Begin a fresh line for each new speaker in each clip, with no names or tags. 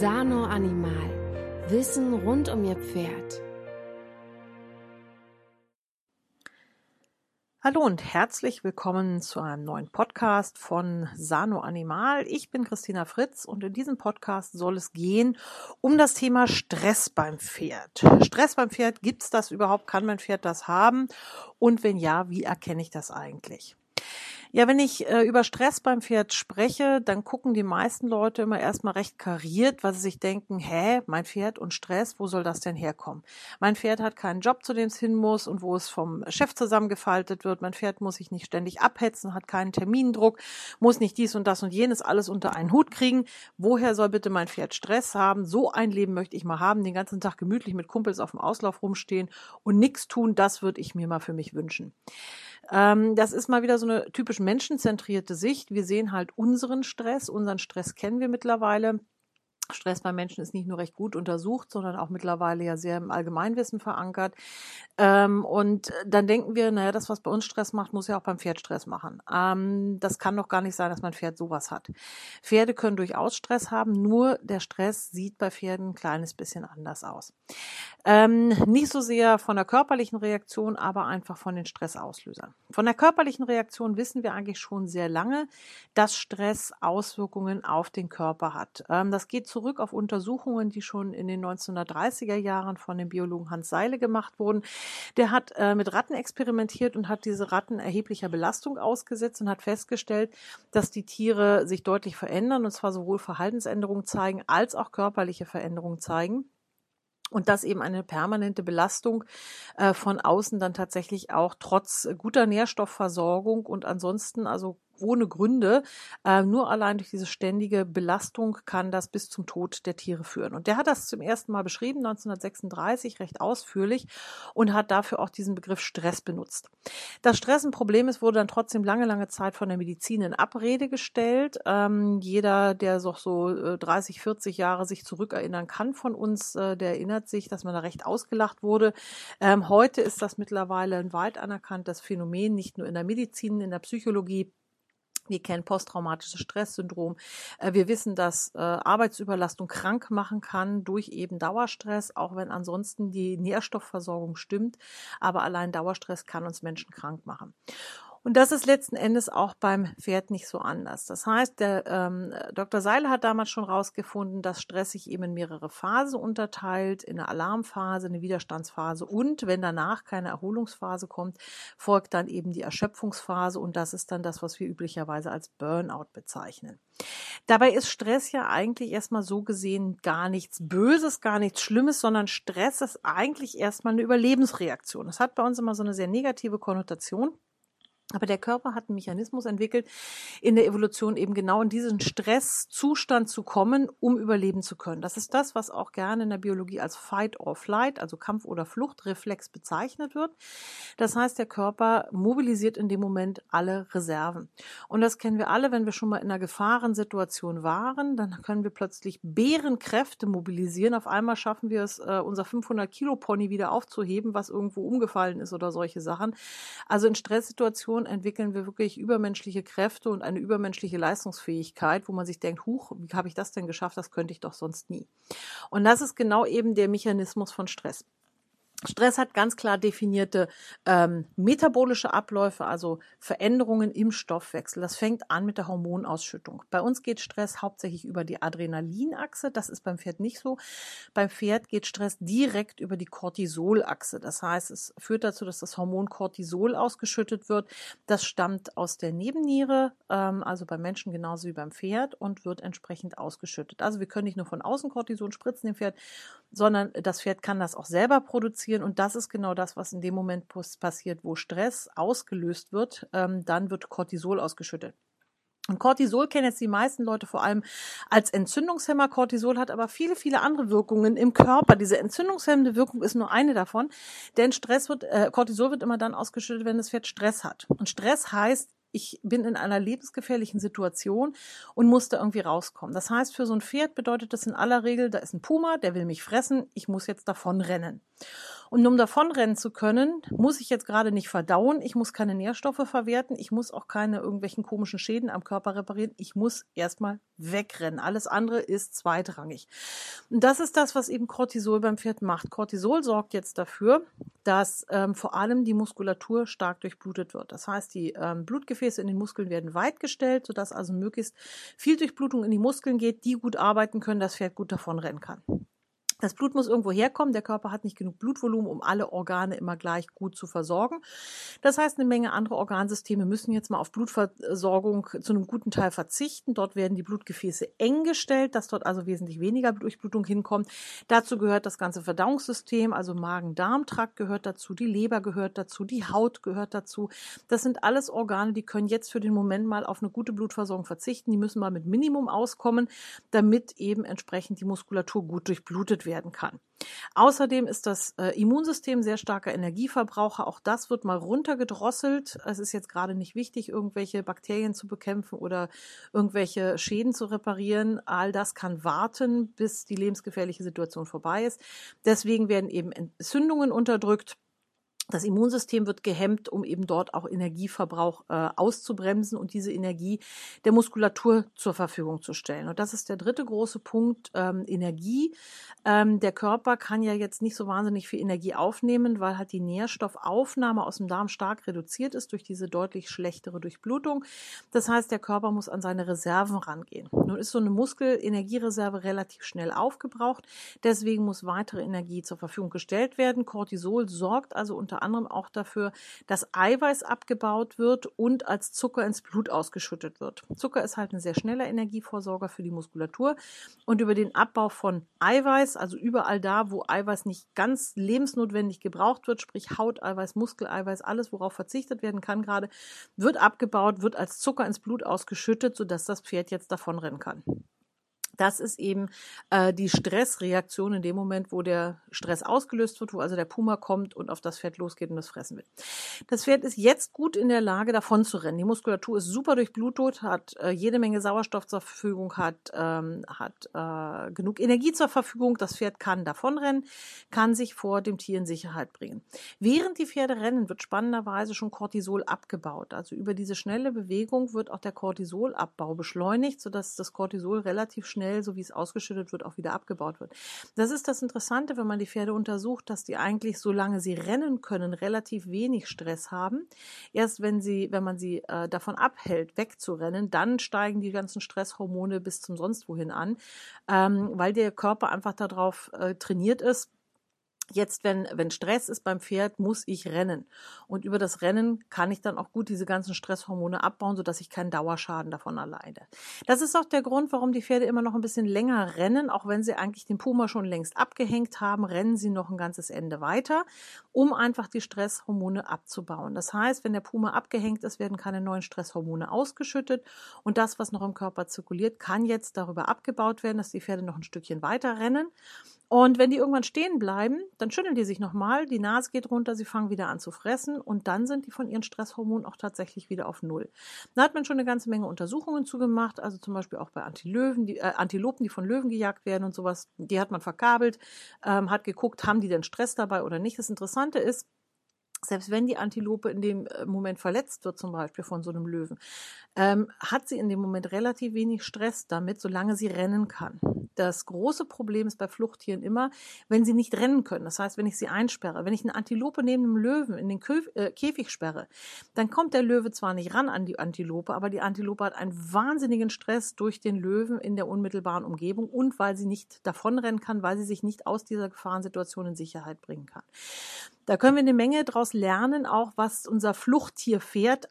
Sano Animal. Wissen rund um Ihr Pferd.
Hallo und herzlich willkommen zu einem neuen Podcast von Sano Animal. Ich bin Christina Fritz und in diesem Podcast soll es gehen um das Thema Stress beim Pferd. Stress beim Pferd, gibt es das überhaupt? Kann mein Pferd das haben? Und wenn ja, wie erkenne ich das eigentlich? Ja, wenn ich äh, über Stress beim Pferd spreche, dann gucken die meisten Leute immer erstmal recht kariert, weil sie sich denken, hä, mein Pferd und Stress, wo soll das denn herkommen? Mein Pferd hat keinen Job, zu dem es hin muss und wo es vom Chef zusammengefaltet wird. Mein Pferd muss sich nicht ständig abhetzen, hat keinen Termindruck, muss nicht dies und das und jenes alles unter einen Hut kriegen. Woher soll bitte mein Pferd Stress haben? So ein Leben möchte ich mal haben, den ganzen Tag gemütlich mit Kumpels auf dem Auslauf rumstehen und nichts tun, das würde ich mir mal für mich wünschen. Ähm, das ist mal wieder so eine typisch menschenzentrierte Sicht. Wir sehen halt unseren Stress. Unseren Stress kennen wir mittlerweile. Stress bei Menschen ist nicht nur recht gut untersucht, sondern auch mittlerweile ja sehr im Allgemeinwissen verankert. Ähm, und dann denken wir, naja, das, was bei uns Stress macht, muss ja auch beim Pferd Stress machen. Ähm, das kann doch gar nicht sein, dass mein Pferd sowas hat. Pferde können durchaus Stress haben, nur der Stress sieht bei Pferden ein kleines bisschen anders aus. Ähm, nicht so sehr von der körperlichen Reaktion, aber einfach von den Stressauslösern. Von der körperlichen Reaktion wissen wir eigentlich schon sehr lange, dass Stress Auswirkungen auf den Körper hat. Ähm, das geht zurück auf Untersuchungen, die schon in den 1930er Jahren von dem Biologen Hans Seile gemacht wurden. Der hat äh, mit Ratten experimentiert und hat diese Ratten erheblicher Belastung ausgesetzt und hat festgestellt, dass die Tiere sich deutlich verändern und zwar sowohl Verhaltensänderungen zeigen als auch körperliche Veränderungen zeigen und dass eben eine permanente Belastung äh, von außen dann tatsächlich auch trotz guter Nährstoffversorgung und ansonsten also ohne Gründe. Äh, nur allein durch diese ständige Belastung kann das bis zum Tod der Tiere führen. Und der hat das zum ersten Mal beschrieben, 1936, recht ausführlich und hat dafür auch diesen Begriff Stress benutzt. Dass Stress ein Problem ist, wurde dann trotzdem lange, lange Zeit von der Medizin in Abrede gestellt. Ähm, jeder, der so, so äh, 30, 40 Jahre sich zurückerinnern kann von uns, äh, der erinnert sich, dass man da recht ausgelacht wurde. Ähm, heute ist das mittlerweile ein weit anerkanntes Phänomen, nicht nur in der Medizin, in der Psychologie, wir kennen posttraumatisches Stresssyndrom. Äh, wir wissen, dass äh, Arbeitsüberlastung krank machen kann durch eben Dauerstress, auch wenn ansonsten die Nährstoffversorgung stimmt. Aber allein Dauerstress kann uns Menschen krank machen. Und das ist letzten Endes auch beim Pferd nicht so anders. Das heißt, der ähm, Dr. Seiler hat damals schon herausgefunden, dass Stress sich eben in mehrere Phasen unterteilt, in eine Alarmphase, eine Widerstandsphase und wenn danach keine Erholungsphase kommt, folgt dann eben die Erschöpfungsphase und das ist dann das, was wir üblicherweise als Burnout bezeichnen. Dabei ist Stress ja eigentlich erstmal so gesehen gar nichts Böses, gar nichts Schlimmes, sondern Stress ist eigentlich erstmal eine Überlebensreaktion. Das hat bei uns immer so eine sehr negative Konnotation. Aber der Körper hat einen Mechanismus entwickelt, in der Evolution eben genau in diesen Stresszustand zu kommen, um überleben zu können. Das ist das, was auch gerne in der Biologie als Fight or Flight, also Kampf- oder Fluchtreflex bezeichnet wird. Das heißt, der Körper mobilisiert in dem Moment alle Reserven. Und das kennen wir alle, wenn wir schon mal in einer Gefahrensituation waren, dann können wir plötzlich Bärenkräfte mobilisieren. Auf einmal schaffen wir es, äh, unser 500 Kilo Pony wieder aufzuheben, was irgendwo umgefallen ist oder solche Sachen. Also in Stresssituationen Situation entwickeln wir wirklich übermenschliche Kräfte und eine übermenschliche Leistungsfähigkeit, wo man sich denkt, huch, wie habe ich das denn geschafft? Das könnte ich doch sonst nie. Und das ist genau eben der Mechanismus von Stress. Stress hat ganz klar definierte ähm, metabolische Abläufe, also Veränderungen im Stoffwechsel. Das fängt an mit der Hormonausschüttung. Bei uns geht Stress hauptsächlich über die Adrenalinachse. Das ist beim Pferd nicht so. Beim Pferd geht Stress direkt über die Cortisolachse. Das heißt, es führt dazu, dass das Hormon Cortisol ausgeschüttet wird. Das stammt aus der Nebenniere, ähm, also beim Menschen genauso wie beim Pferd und wird entsprechend ausgeschüttet. Also wir können nicht nur von außen Cortison spritzen dem Pferd, sondern das Pferd kann das auch selber produzieren passieren. Und das ist genau das, was in dem Moment passiert, wo Stress ausgelöst wird. Ähm, dann wird Cortisol ausgeschüttet. Und Cortisol kennen jetzt die meisten Leute vor allem als Entzündungshemmer. Cortisol hat aber viele, viele andere Wirkungen im Körper. Diese entzündungshemmende Wirkung ist nur eine davon, denn Stress wird, äh, Cortisol wird immer dann ausgeschüttet, wenn das Pferd Stress hat. Und Stress heißt, ich bin in einer lebensgefährlichen Situation und muss da irgendwie rauskommen. Das heißt, für so ein Pferd bedeutet das in aller Regel, da ist ein Puma, der will mich fressen, ich muss jetzt davon rennen. Und um davonrennen zu können, muss ich jetzt gerade nicht verdauen, ich muss keine Nährstoffe verwerten, ich muss auch keine irgendwelchen komischen Schäden am Körper reparieren, ich muss erstmal wegrennen. Alles andere ist zweitrangig. Und das ist das, was eben Cortisol beim Pferd macht. Cortisol sorgt jetzt dafür, dass ähm, vor allem die Muskulatur stark durchblutet wird. Das heißt, die ähm, Blutgefäße in den Muskeln werden weit gestellt, sodass also möglichst viel Durchblutung in die Muskeln geht, die gut arbeiten können, das Pferd gut davonrennen kann. Das Blut muss irgendwo herkommen. Der Körper hat nicht genug Blutvolumen, um alle Organe immer gleich gut zu versorgen. Das heißt, eine Menge andere Organsysteme müssen jetzt mal auf Blutversorgung zu einem guten Teil verzichten. Dort werden die Blutgefäße eng gestellt, dass dort also wesentlich weniger Durchblutung hinkommt. Dazu gehört das ganze Verdauungssystem, also Magen-Darm-Trakt gehört dazu, die Leber gehört dazu, die Haut gehört dazu. Das sind alles Organe, die können jetzt für den Moment mal auf eine gute Blutversorgung verzichten. Die müssen mal mit Minimum auskommen, damit eben entsprechend die Muskulatur gut durchblutet wird werden kann. Außerdem ist das äh, Immunsystem sehr starker Energieverbraucher. Auch das wird mal runtergedrosselt. Es ist jetzt gerade nicht wichtig, irgendwelche Bakterien zu bekämpfen oder irgendwelche Schäden zu reparieren. All das kann warten, bis die lebensgefährliche Situation vorbei ist. Deswegen werden eben Entzündungen unterdrückt. Das Immunsystem wird gehemmt, um eben dort auch Energieverbrauch äh, auszubremsen und diese Energie der Muskulatur zur Verfügung zu stellen. Und das ist der dritte große Punkt, ähm, Energie. Ähm, der Körper kann ja jetzt nicht so wahnsinnig viel Energie aufnehmen, weil halt die Nährstoffaufnahme aus dem Darm stark reduziert ist durch diese deutlich schlechtere Durchblutung. Das heißt, der Körper muss an seine Reserven rangehen. Nun ist so eine Muskelenergiereserve relativ schnell aufgebraucht. Deswegen muss weitere Energie zur Verfügung gestellt werden. Cortisol sorgt also unter unter anderem auch dafür, dass Eiweiß abgebaut wird und als Zucker ins Blut ausgeschüttet wird. Zucker ist halt ein sehr schneller Energievorsorger für die Muskulatur und über den Abbau von Eiweiß, also überall da, wo Eiweiß nicht ganz lebensnotwendig gebraucht wird, sprich Hauteiweiß, Muskeleiweiß, alles, worauf verzichtet werden kann gerade, wird abgebaut, wird als Zucker ins Blut ausgeschüttet, sodass das Pferd jetzt davonrennen kann. Das ist eben äh, die Stressreaktion in dem Moment, wo der Stress ausgelöst wird, wo also der Puma kommt und auf das Pferd losgeht und das fressen will. Das Pferd ist jetzt gut in der Lage, davon zu rennen. Die Muskulatur ist super durchblutet, hat äh, jede Menge Sauerstoff zur Verfügung, hat, ähm, hat äh, genug Energie zur Verfügung. Das Pferd kann davonrennen, kann sich vor dem Tier in Sicherheit bringen. Während die Pferde rennen, wird spannenderweise schon Cortisol abgebaut. Also über diese schnelle Bewegung wird auch der Cortisolabbau beschleunigt, sodass das Cortisol relativ schnell schnell, so wie es ausgeschüttet wird, auch wieder abgebaut wird. Das ist das Interessante, wenn man die Pferde untersucht, dass die eigentlich, solange sie rennen können, relativ wenig Stress haben. Erst wenn sie, wenn man sie äh, davon abhält, wegzurennen, dann steigen die ganzen Stresshormone bis zum sonst wohin an, ähm, weil der Körper einfach darauf äh, trainiert ist, Jetzt, wenn, wenn Stress ist beim Pferd, muss ich rennen. Und über das Rennen kann ich dann auch gut diese ganzen Stresshormone abbauen, sodass ich keinen Dauerschaden davon erleide. Das ist auch der Grund, warum die Pferde immer noch ein bisschen länger rennen. Auch wenn sie eigentlich den Puma schon längst abgehängt haben, rennen sie noch ein ganzes Ende weiter, um einfach die Stresshormone abzubauen. Das heißt, wenn der Puma abgehängt ist, werden keine neuen Stresshormone ausgeschüttet. Und das, was noch im Körper zirkuliert, kann jetzt darüber abgebaut werden, dass die Pferde noch ein Stückchen weiter rennen. Und wenn die irgendwann stehen bleiben, dann schütteln die sich nochmal, die Nase geht runter, sie fangen wieder an zu fressen und dann sind die von ihren Stresshormonen auch tatsächlich wieder auf Null. Da hat man schon eine ganze Menge Untersuchungen zugemacht, also zum Beispiel auch bei Antilöwen, die, äh, Antilopen, die von Löwen gejagt werden und sowas. Die hat man verkabelt, ähm, hat geguckt, haben die denn Stress dabei oder nicht. Das Interessante ist, selbst wenn die Antilope in dem äh, Moment verletzt wird, zum Beispiel von so einem Löwen, ähm, hat sie in dem Moment relativ wenig Stress damit, solange sie rennen kann. Das große Problem ist bei Fluchttieren immer, wenn sie nicht rennen können. Das heißt, wenn ich sie einsperre, wenn ich eine Antilope neben einem Löwen in den äh, Käfig sperre, dann kommt der Löwe zwar nicht ran an die Antilope, aber die Antilope hat einen wahnsinnigen Stress durch den Löwen in der unmittelbaren Umgebung und weil sie nicht davonrennen kann, weil sie sich nicht aus dieser Gefahrensituation in Sicherheit bringen kann. Da können wir eine Menge daraus lernen, auch was unser Fluchttier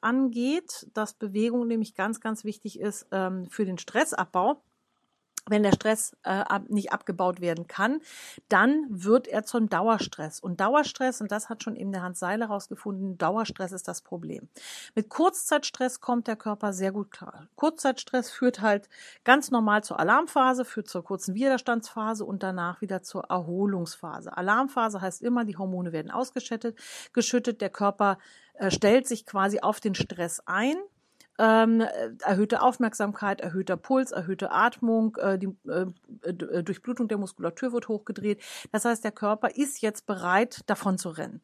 angeht, dass Bewegung nämlich ganz, ganz wichtig ist ähm, für den Stressabbau wenn der Stress äh, ab, nicht abgebaut werden kann, dann wird er zum Dauerstress. Und Dauerstress, und das hat schon eben der Hans Seiler herausgefunden, Dauerstress ist das Problem. Mit Kurzzeitstress kommt der Körper sehr gut klar. Kurzzeitstress führt halt ganz normal zur Alarmphase, führt zur kurzen Widerstandsphase und danach wieder zur Erholungsphase. Alarmphase heißt immer, die Hormone werden ausgeschüttet, geschüttet, der Körper äh, stellt sich quasi auf den Stress ein ähm, erhöhte Aufmerksamkeit, erhöhter Puls, erhöhte Atmung, äh, die äh, äh, Durchblutung der Muskulatur wird hochgedreht. Das heißt, der Körper ist jetzt bereit, davon zu rennen.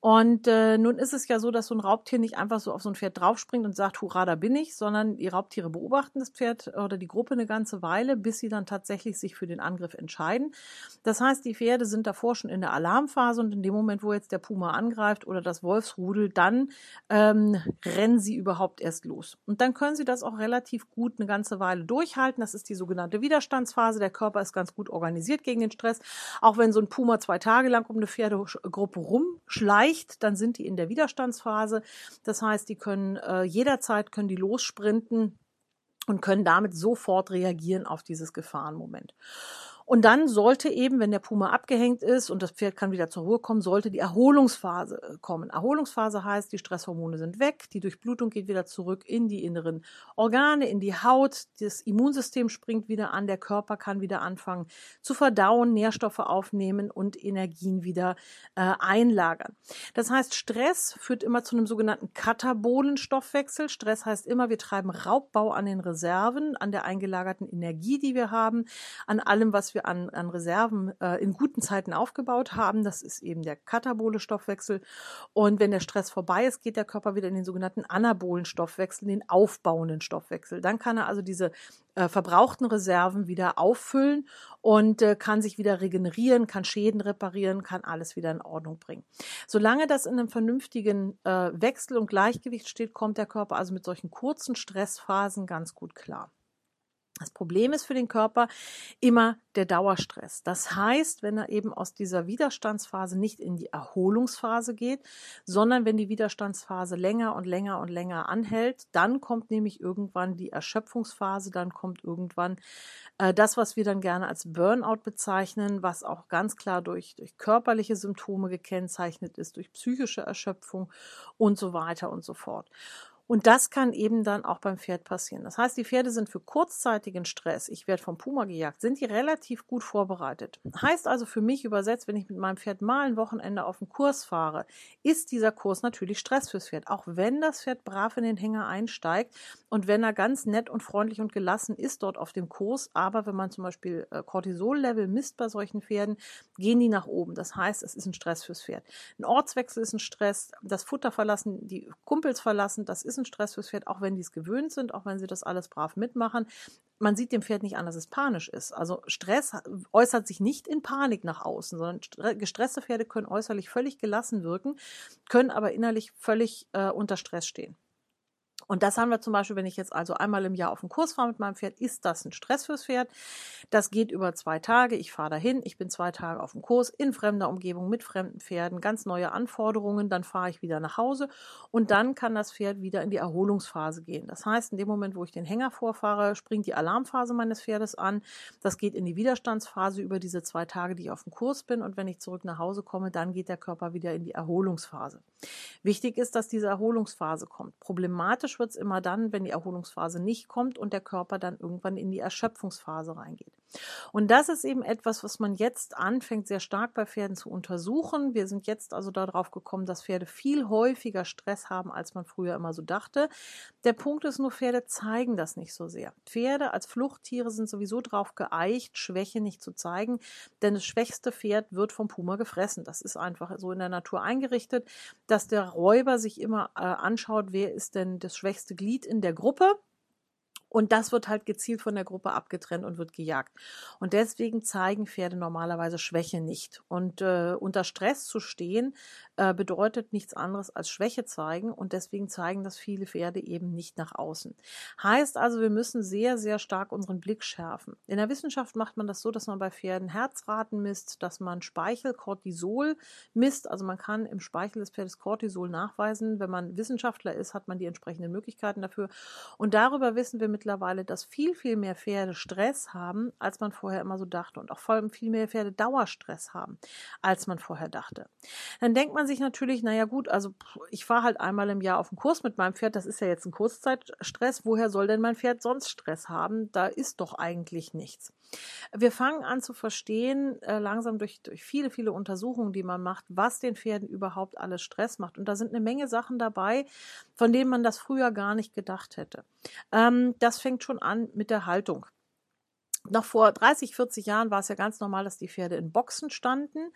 Und äh, nun ist es ja so, dass so ein Raubtier nicht einfach so auf so ein Pferd draufspringt und sagt, hurra, da bin ich, sondern die Raubtiere beobachten das Pferd oder die Gruppe eine ganze Weile, bis sie dann tatsächlich sich für den Angriff entscheiden. Das heißt, die Pferde sind davor schon in der Alarmphase und in dem Moment, wo jetzt der Puma angreift oder das Wolfsrudel, dann ähm, rennen sie überhaupt erst los. Und dann können sie das auch relativ gut eine ganze Weile durchhalten. Das ist die sogenannte Widerstandsphase. Der Körper ist ganz gut organisiert gegen den Stress. Auch wenn so ein Puma zwei Tage lang um eine Pferdegruppe rumschleicht, erreicht, dann sind die in der Widerstandsphase. Das heißt, die können äh, jederzeit können die lossprinten und können damit sofort reagieren auf dieses Gefahrenmoment. Und dann sollte eben, wenn der Puma abgehängt ist und das Pferd kann wieder zur Ruhe kommen, sollte die Erholungsphase äh, kommen. Erholungsphase heißt, die Stresshormone sind weg, die Durchblutung geht wieder zurück in die inneren Organe, in die Haut, das Immunsystem springt wieder an, der Körper kann wieder anfangen zu verdauen, Nährstoffe aufnehmen und Energien wieder äh, einlagern. Das heißt, Stress führt immer zu einem sogenannten katabolen Stoffwechsel. Stress heißt immer, wir treiben Raubbau an den Reserven, an der eingelagerten Energie, die wir haben, an allem, was wir wir an, an Reserven äh, in guten Zeiten aufgebaut haben. Das ist eben der katabole Stoffwechsel. Und wenn der Stress vorbei ist, geht der Körper wieder in den sogenannten anabolen Stoffwechsel, den aufbauenden Stoffwechsel. Dann kann er also diese äh, verbrauchten Reserven wieder auffüllen und äh, kann sich wieder regenerieren, kann Schäden reparieren, kann alles wieder in Ordnung bringen. Solange das in einem vernünftigen äh, Wechsel und Gleichgewicht steht, kommt der Körper also mit solchen kurzen Stressphasen ganz gut klar. Das Problem ist für den Körper immer der Dauerstress. Das heißt, wenn er eben aus dieser Widerstandsphase nicht in die Erholungsphase geht, sondern wenn die Widerstandsphase länger und länger und länger anhält, dann kommt nämlich irgendwann die Erschöpfungsphase, dann kommt irgendwann äh, das, was wir dann gerne als Burnout bezeichnen, was auch ganz klar durch, durch körperliche Symptome gekennzeichnet ist, durch psychische Erschöpfung und so weiter und so fort. Und das kann eben dann auch beim Pferd passieren. Das heißt, die Pferde sind für kurzzeitigen Stress, ich werde vom Puma gejagt, sind die relativ gut vorbereitet. Heißt also für mich übersetzt, wenn ich mit meinem Pferd mal ein Wochenende auf den Kurs fahre, ist dieser Kurs natürlich Stress fürs Pferd. Auch wenn das Pferd brav in den Hänger einsteigt und wenn er ganz nett und freundlich und gelassen ist dort auf dem Kurs, aber wenn man zum Beispiel äh, Cortisol-Level misst bei solchen Pferden, gehen die nach oben. Das heißt, es ist ein Stress fürs Pferd. Ein Ortswechsel ist ein Stress, das Futter verlassen, die Kumpels verlassen, das ist ein Stress fürs Pferd, auch wenn die es gewöhnt sind, auch wenn sie das alles brav mitmachen. Man sieht dem Pferd nicht an, dass es panisch ist. Also Stress äußert sich nicht in Panik nach außen, sondern gestresste Pferde können äußerlich völlig gelassen wirken, können aber innerlich völlig äh, unter Stress stehen. Und das haben wir zum Beispiel, wenn ich jetzt also einmal im Jahr auf den Kurs fahre mit meinem Pferd, ist das ein Stress fürs Pferd. Das geht über zwei Tage. Ich fahre dahin, ich bin zwei Tage auf dem Kurs in fremder Umgebung mit fremden Pferden, ganz neue Anforderungen. Dann fahre ich wieder nach Hause und dann kann das Pferd wieder in die Erholungsphase gehen. Das heißt, in dem Moment, wo ich den Hänger vorfahre, springt die Alarmphase meines Pferdes an. Das geht in die Widerstandsphase über diese zwei Tage, die ich auf dem Kurs bin. Und wenn ich zurück nach Hause komme, dann geht der Körper wieder in die Erholungsphase. Wichtig ist, dass diese Erholungsphase kommt. Problematisch es immer dann, wenn die Erholungsphase nicht kommt und der Körper dann irgendwann in die Erschöpfungsphase reingeht. Und das ist eben etwas, was man jetzt anfängt, sehr stark bei Pferden zu untersuchen. Wir sind jetzt also darauf gekommen, dass Pferde viel häufiger Stress haben, als man früher immer so dachte. Der Punkt ist nur, Pferde zeigen das nicht so sehr. Pferde als Fluchttiere sind sowieso darauf geeicht, Schwäche nicht zu zeigen, denn das schwächste Pferd wird vom Puma gefressen. Das ist einfach so in der Natur eingerichtet, dass der Räuber sich immer äh, anschaut, wer ist denn das schwächste Glied in der Gruppe und das wird halt gezielt von der Gruppe abgetrennt und wird gejagt. Und deswegen zeigen Pferde normalerweise Schwäche nicht. Und äh, unter Stress zu stehen äh, bedeutet nichts anderes als Schwäche zeigen. Und deswegen zeigen das viele Pferde eben nicht nach außen. Heißt also, wir müssen sehr, sehr stark unseren Blick schärfen. In der Wissenschaft macht man das so, dass man bei Pferden Herzraten misst, dass man Speichel, Cortisol misst. Also man kann im Speichel des Pferdes Cortisol nachweisen. Wenn man Wissenschaftler ist, hat man die entsprechenden Möglichkeiten dafür. Und darüber wissen wir mit mittlerweile, dass viel, viel mehr Pferde Stress haben, als man vorher immer so dachte. Und auch vor allem viel mehr Pferde Dauerstress haben, als man vorher dachte. Dann denkt man sich natürlich, naja gut, also ich fahre halt einmal im Jahr auf den Kurs mit meinem Pferd, das ist ja jetzt ein Kurzzeitstress. Woher soll denn mein Pferd sonst Stress haben? Da ist doch eigentlich nichts. Wir fangen an zu verstehen, äh, langsam durch, durch viele, viele Untersuchungen, die man macht, was den Pferden überhaupt alles Stress macht. Und da sind eine Menge Sachen dabei, von denen man das früher gar nicht gedacht hätte. Ähm, das fängt schon an mit der Haltung noch vor 30, 40 Jahren war es ja ganz normal, dass die Pferde in Boxen standen.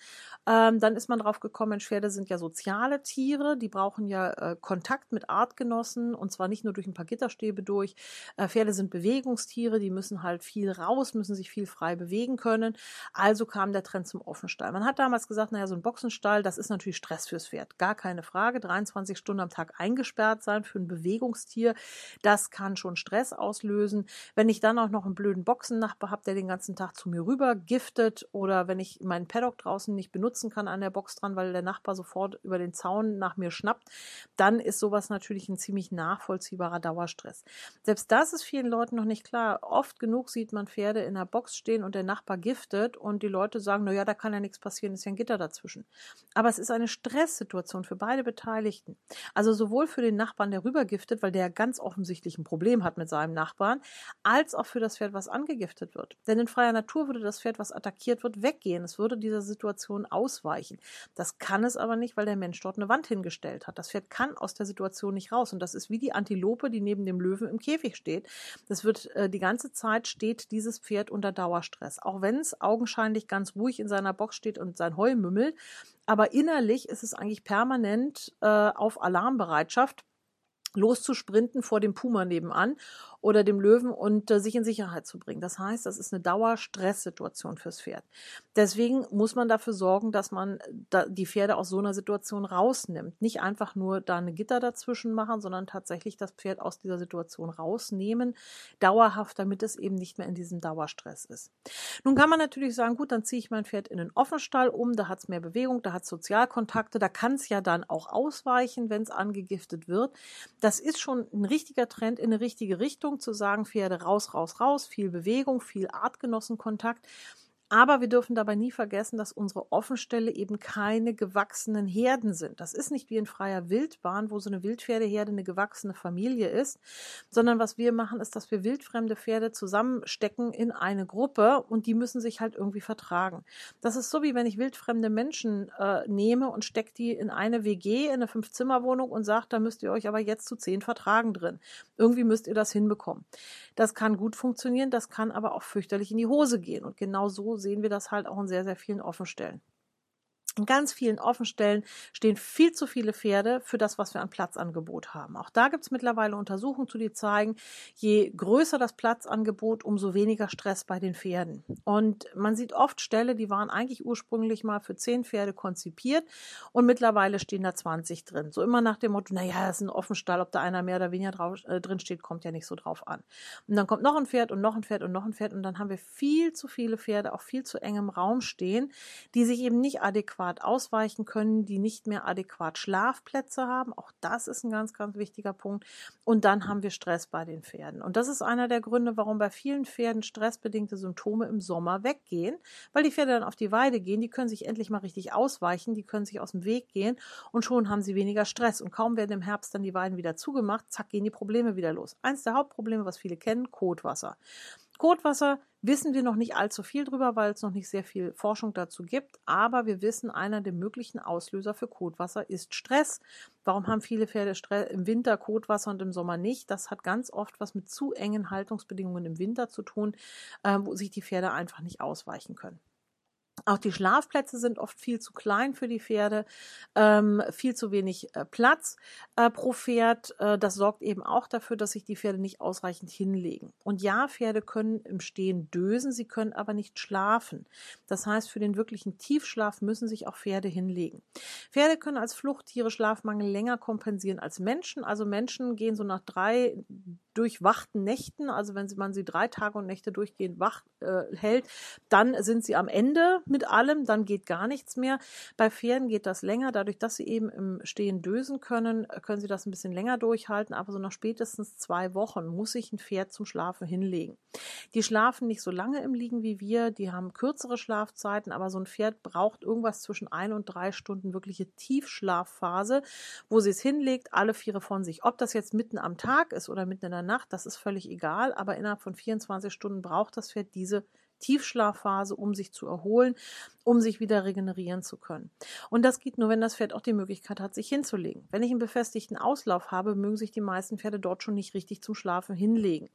Ähm, dann ist man drauf gekommen, Pferde sind ja soziale Tiere, die brauchen ja äh, Kontakt mit Artgenossen und zwar nicht nur durch ein paar Gitterstäbe durch. Äh, Pferde sind Bewegungstiere, die müssen halt viel raus, müssen sich viel frei bewegen können. Also kam der Trend zum Offenstall. Man hat damals gesagt, naja, so ein Boxenstall, das ist natürlich Stress fürs Pferd. Gar keine Frage. 23 Stunden am Tag eingesperrt sein für ein Bewegungstier, das kann schon Stress auslösen. Wenn ich dann auch noch einen blöden Boxennachbar Nachbar habe, der den ganzen Tag zu mir rüber giftet oder wenn ich meinen Paddock draußen nicht benutzen kann an der Box dran, weil der Nachbar sofort über den Zaun nach mir schnappt, dann ist sowas natürlich ein ziemlich nachvollziehbarer Dauerstress. Selbst das ist vielen Leuten noch nicht klar. Oft genug sieht man Pferde in der Box stehen und der Nachbar giftet und die Leute sagen, na ja, da kann ja nichts passieren, ist ja ein Gitter dazwischen. Aber es ist eine Stresssituation für beide Beteiligten. Also sowohl für den Nachbarn, der rübergiftet, weil der ganz offensichtlich ein Problem hat mit seinem Nachbarn, als auch für das Pferd, was angegiftet wird. Denn in freier Natur würde das Pferd, was attackiert wird, weggehen. Es würde dieser Situation ausweichen. Das kann es aber nicht, weil der Mensch dort eine Wand hingestellt hat. Das Pferd kann aus der Situation nicht raus. Und das ist wie die Antilope, die neben dem Löwen im Käfig steht. Das wird äh, die ganze Zeit steht dieses Pferd unter Dauerstress. Auch wenn es augenscheinlich ganz ruhig in seiner Box steht und sein Heu mümmelt. Aber innerlich ist es eigentlich permanent äh, auf Alarmbereitschaft loszusprinten vor dem Puma nebenan oder dem Löwen und äh, sich in Sicherheit zu bringen. Das heißt, das ist eine Dauerstresssituation fürs Pferd. Deswegen muss man dafür sorgen, dass man äh, da die Pferde aus so einer Situation rausnimmt. Nicht einfach nur da eine Gitter dazwischen machen, sondern tatsächlich das Pferd aus dieser Situation rausnehmen, dauerhaft, damit es eben nicht mehr in diesem Dauerstress ist. Nun kann man natürlich sagen, gut, dann ziehe ich mein Pferd in den Offenstall um, da hat es mehr Bewegung, da hat es Sozialkontakte, da kann es ja dann auch ausweichen, wenn es angegiftet wird. Das ist schon ein richtiger Trend in eine richtige Richtung. Richtung zu sagen, Pferde raus, raus, raus, viel Bewegung, viel Artgenossenkontakt. Aber wir dürfen dabei nie vergessen, dass unsere Offenställe eben keine gewachsenen Herden sind. Das ist nicht wie in freier Wildbahn, wo so eine Wildpferdeherde eine gewachsene Familie ist, sondern was wir machen, ist, dass wir wildfremde Pferde zusammenstecken in eine Gruppe und die müssen sich halt irgendwie vertragen. Das ist so wie wenn ich wildfremde Menschen äh, nehme und stecke die in eine WG, in eine Fünf-Zimmer-Wohnung und sage, da müsst ihr euch aber jetzt zu zehn vertragen drin. Irgendwie müsst ihr das hinbekommen. Das kann gut funktionieren, das kann aber auch fürchterlich in die Hose gehen. Und genau so sehen wir das halt auch in sehr, sehr vielen Offenstellen. In ganz vielen Offenstellen stehen viel zu viele Pferde für das, was wir an Platzangebot haben. Auch da gibt es mittlerweile Untersuchungen zu, die zeigen, je größer das Platzangebot, umso weniger Stress bei den Pferden. Und man sieht oft Ställe, die waren eigentlich ursprünglich mal für zehn Pferde konzipiert und mittlerweile stehen da 20 drin. So immer nach dem Motto, naja, das ist ein Offenstall, ob da einer mehr oder weniger drauf, äh, drin steht, kommt ja nicht so drauf an. Und dann kommt noch ein Pferd und noch ein Pferd und noch ein Pferd und dann haben wir viel zu viele Pferde auf viel zu engem Raum stehen, die sich eben nicht adäquat adäquat ausweichen können, die nicht mehr adäquat Schlafplätze haben. Auch das ist ein ganz, ganz wichtiger Punkt. Und dann haben wir Stress bei den Pferden. Und das ist einer der Gründe, warum bei vielen Pferden stressbedingte Symptome im Sommer weggehen, weil die Pferde dann auf die Weide gehen, die können sich endlich mal richtig ausweichen, die können sich aus dem Weg gehen und schon haben sie weniger Stress. Und kaum werden im Herbst dann die Weiden wieder zugemacht, zack, gehen die Probleme wieder los. Eins der Hauptprobleme, was viele kennen, Kotwasser. Kotwasser wissen wir noch nicht allzu viel drüber, weil es noch nicht sehr viel Forschung dazu gibt. Aber wir wissen, einer der möglichen Auslöser für Kotwasser ist Stress. Warum haben viele Pferde im Winter Kotwasser und im Sommer nicht? Das hat ganz oft was mit zu engen Haltungsbedingungen im Winter zu tun, äh, wo sich die Pferde einfach nicht ausweichen können. Auch die Schlafplätze sind oft viel zu klein für die Pferde, ähm, viel zu wenig äh, Platz äh, pro Pferd. Äh, das sorgt eben auch dafür, dass sich die Pferde nicht ausreichend hinlegen. Und ja, Pferde können im Stehen dösen, sie können aber nicht schlafen. Das heißt, für den wirklichen Tiefschlaf müssen sich auch Pferde hinlegen. Pferde können als Fluchttiere Schlafmangel länger kompensieren als Menschen. Also Menschen gehen so nach drei durchwachten Nächten, also wenn man sie drei Tage und Nächte durchgehend wach äh, hält, dann sind sie am Ende mit allem, dann geht gar nichts mehr. Bei Pferden geht das länger, dadurch, dass sie eben im Stehen dösen können, können sie das ein bisschen länger durchhalten, aber so nach spätestens zwei Wochen muss sich ein Pferd zum Schlafen hinlegen. Die schlafen nicht so lange im Liegen wie wir, die haben kürzere Schlafzeiten, aber so ein Pferd braucht irgendwas zwischen ein und drei Stunden wirkliche Tiefschlafphase, wo sie es hinlegt, alle Viere von sich. Ob das jetzt mitten am Tag ist oder mitten in der der Nacht, das ist völlig egal, aber innerhalb von 24 Stunden braucht das Pferd diese Tiefschlafphase, um sich zu erholen. Um sich wieder regenerieren zu können. Und das geht nur, wenn das Pferd auch die Möglichkeit hat, sich hinzulegen. Wenn ich einen befestigten Auslauf habe, mögen sich die meisten Pferde dort schon nicht richtig zum Schlafen hinlegen.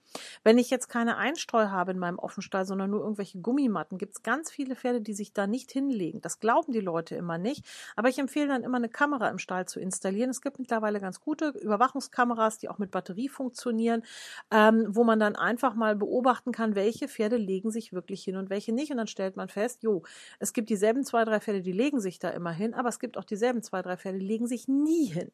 Wenn ich jetzt keine Einstreu habe in meinem Offenstall, sondern nur irgendwelche Gummimatten, gibt es ganz viele Pferde, die sich da nicht hinlegen. Das glauben die Leute immer nicht. Aber ich empfehle dann immer eine Kamera im Stall zu installieren. Es gibt mittlerweile ganz gute Überwachungskameras, die auch mit Batterie funktionieren, ähm, wo man dann einfach mal beobachten kann, welche Pferde legen sich wirklich hin und welche nicht. Und dann stellt man fest, jo, es gibt dieselben zwei, drei Pferde, die legen sich da immer hin, aber es gibt auch dieselben zwei, drei Pferde, die legen sich nie hin.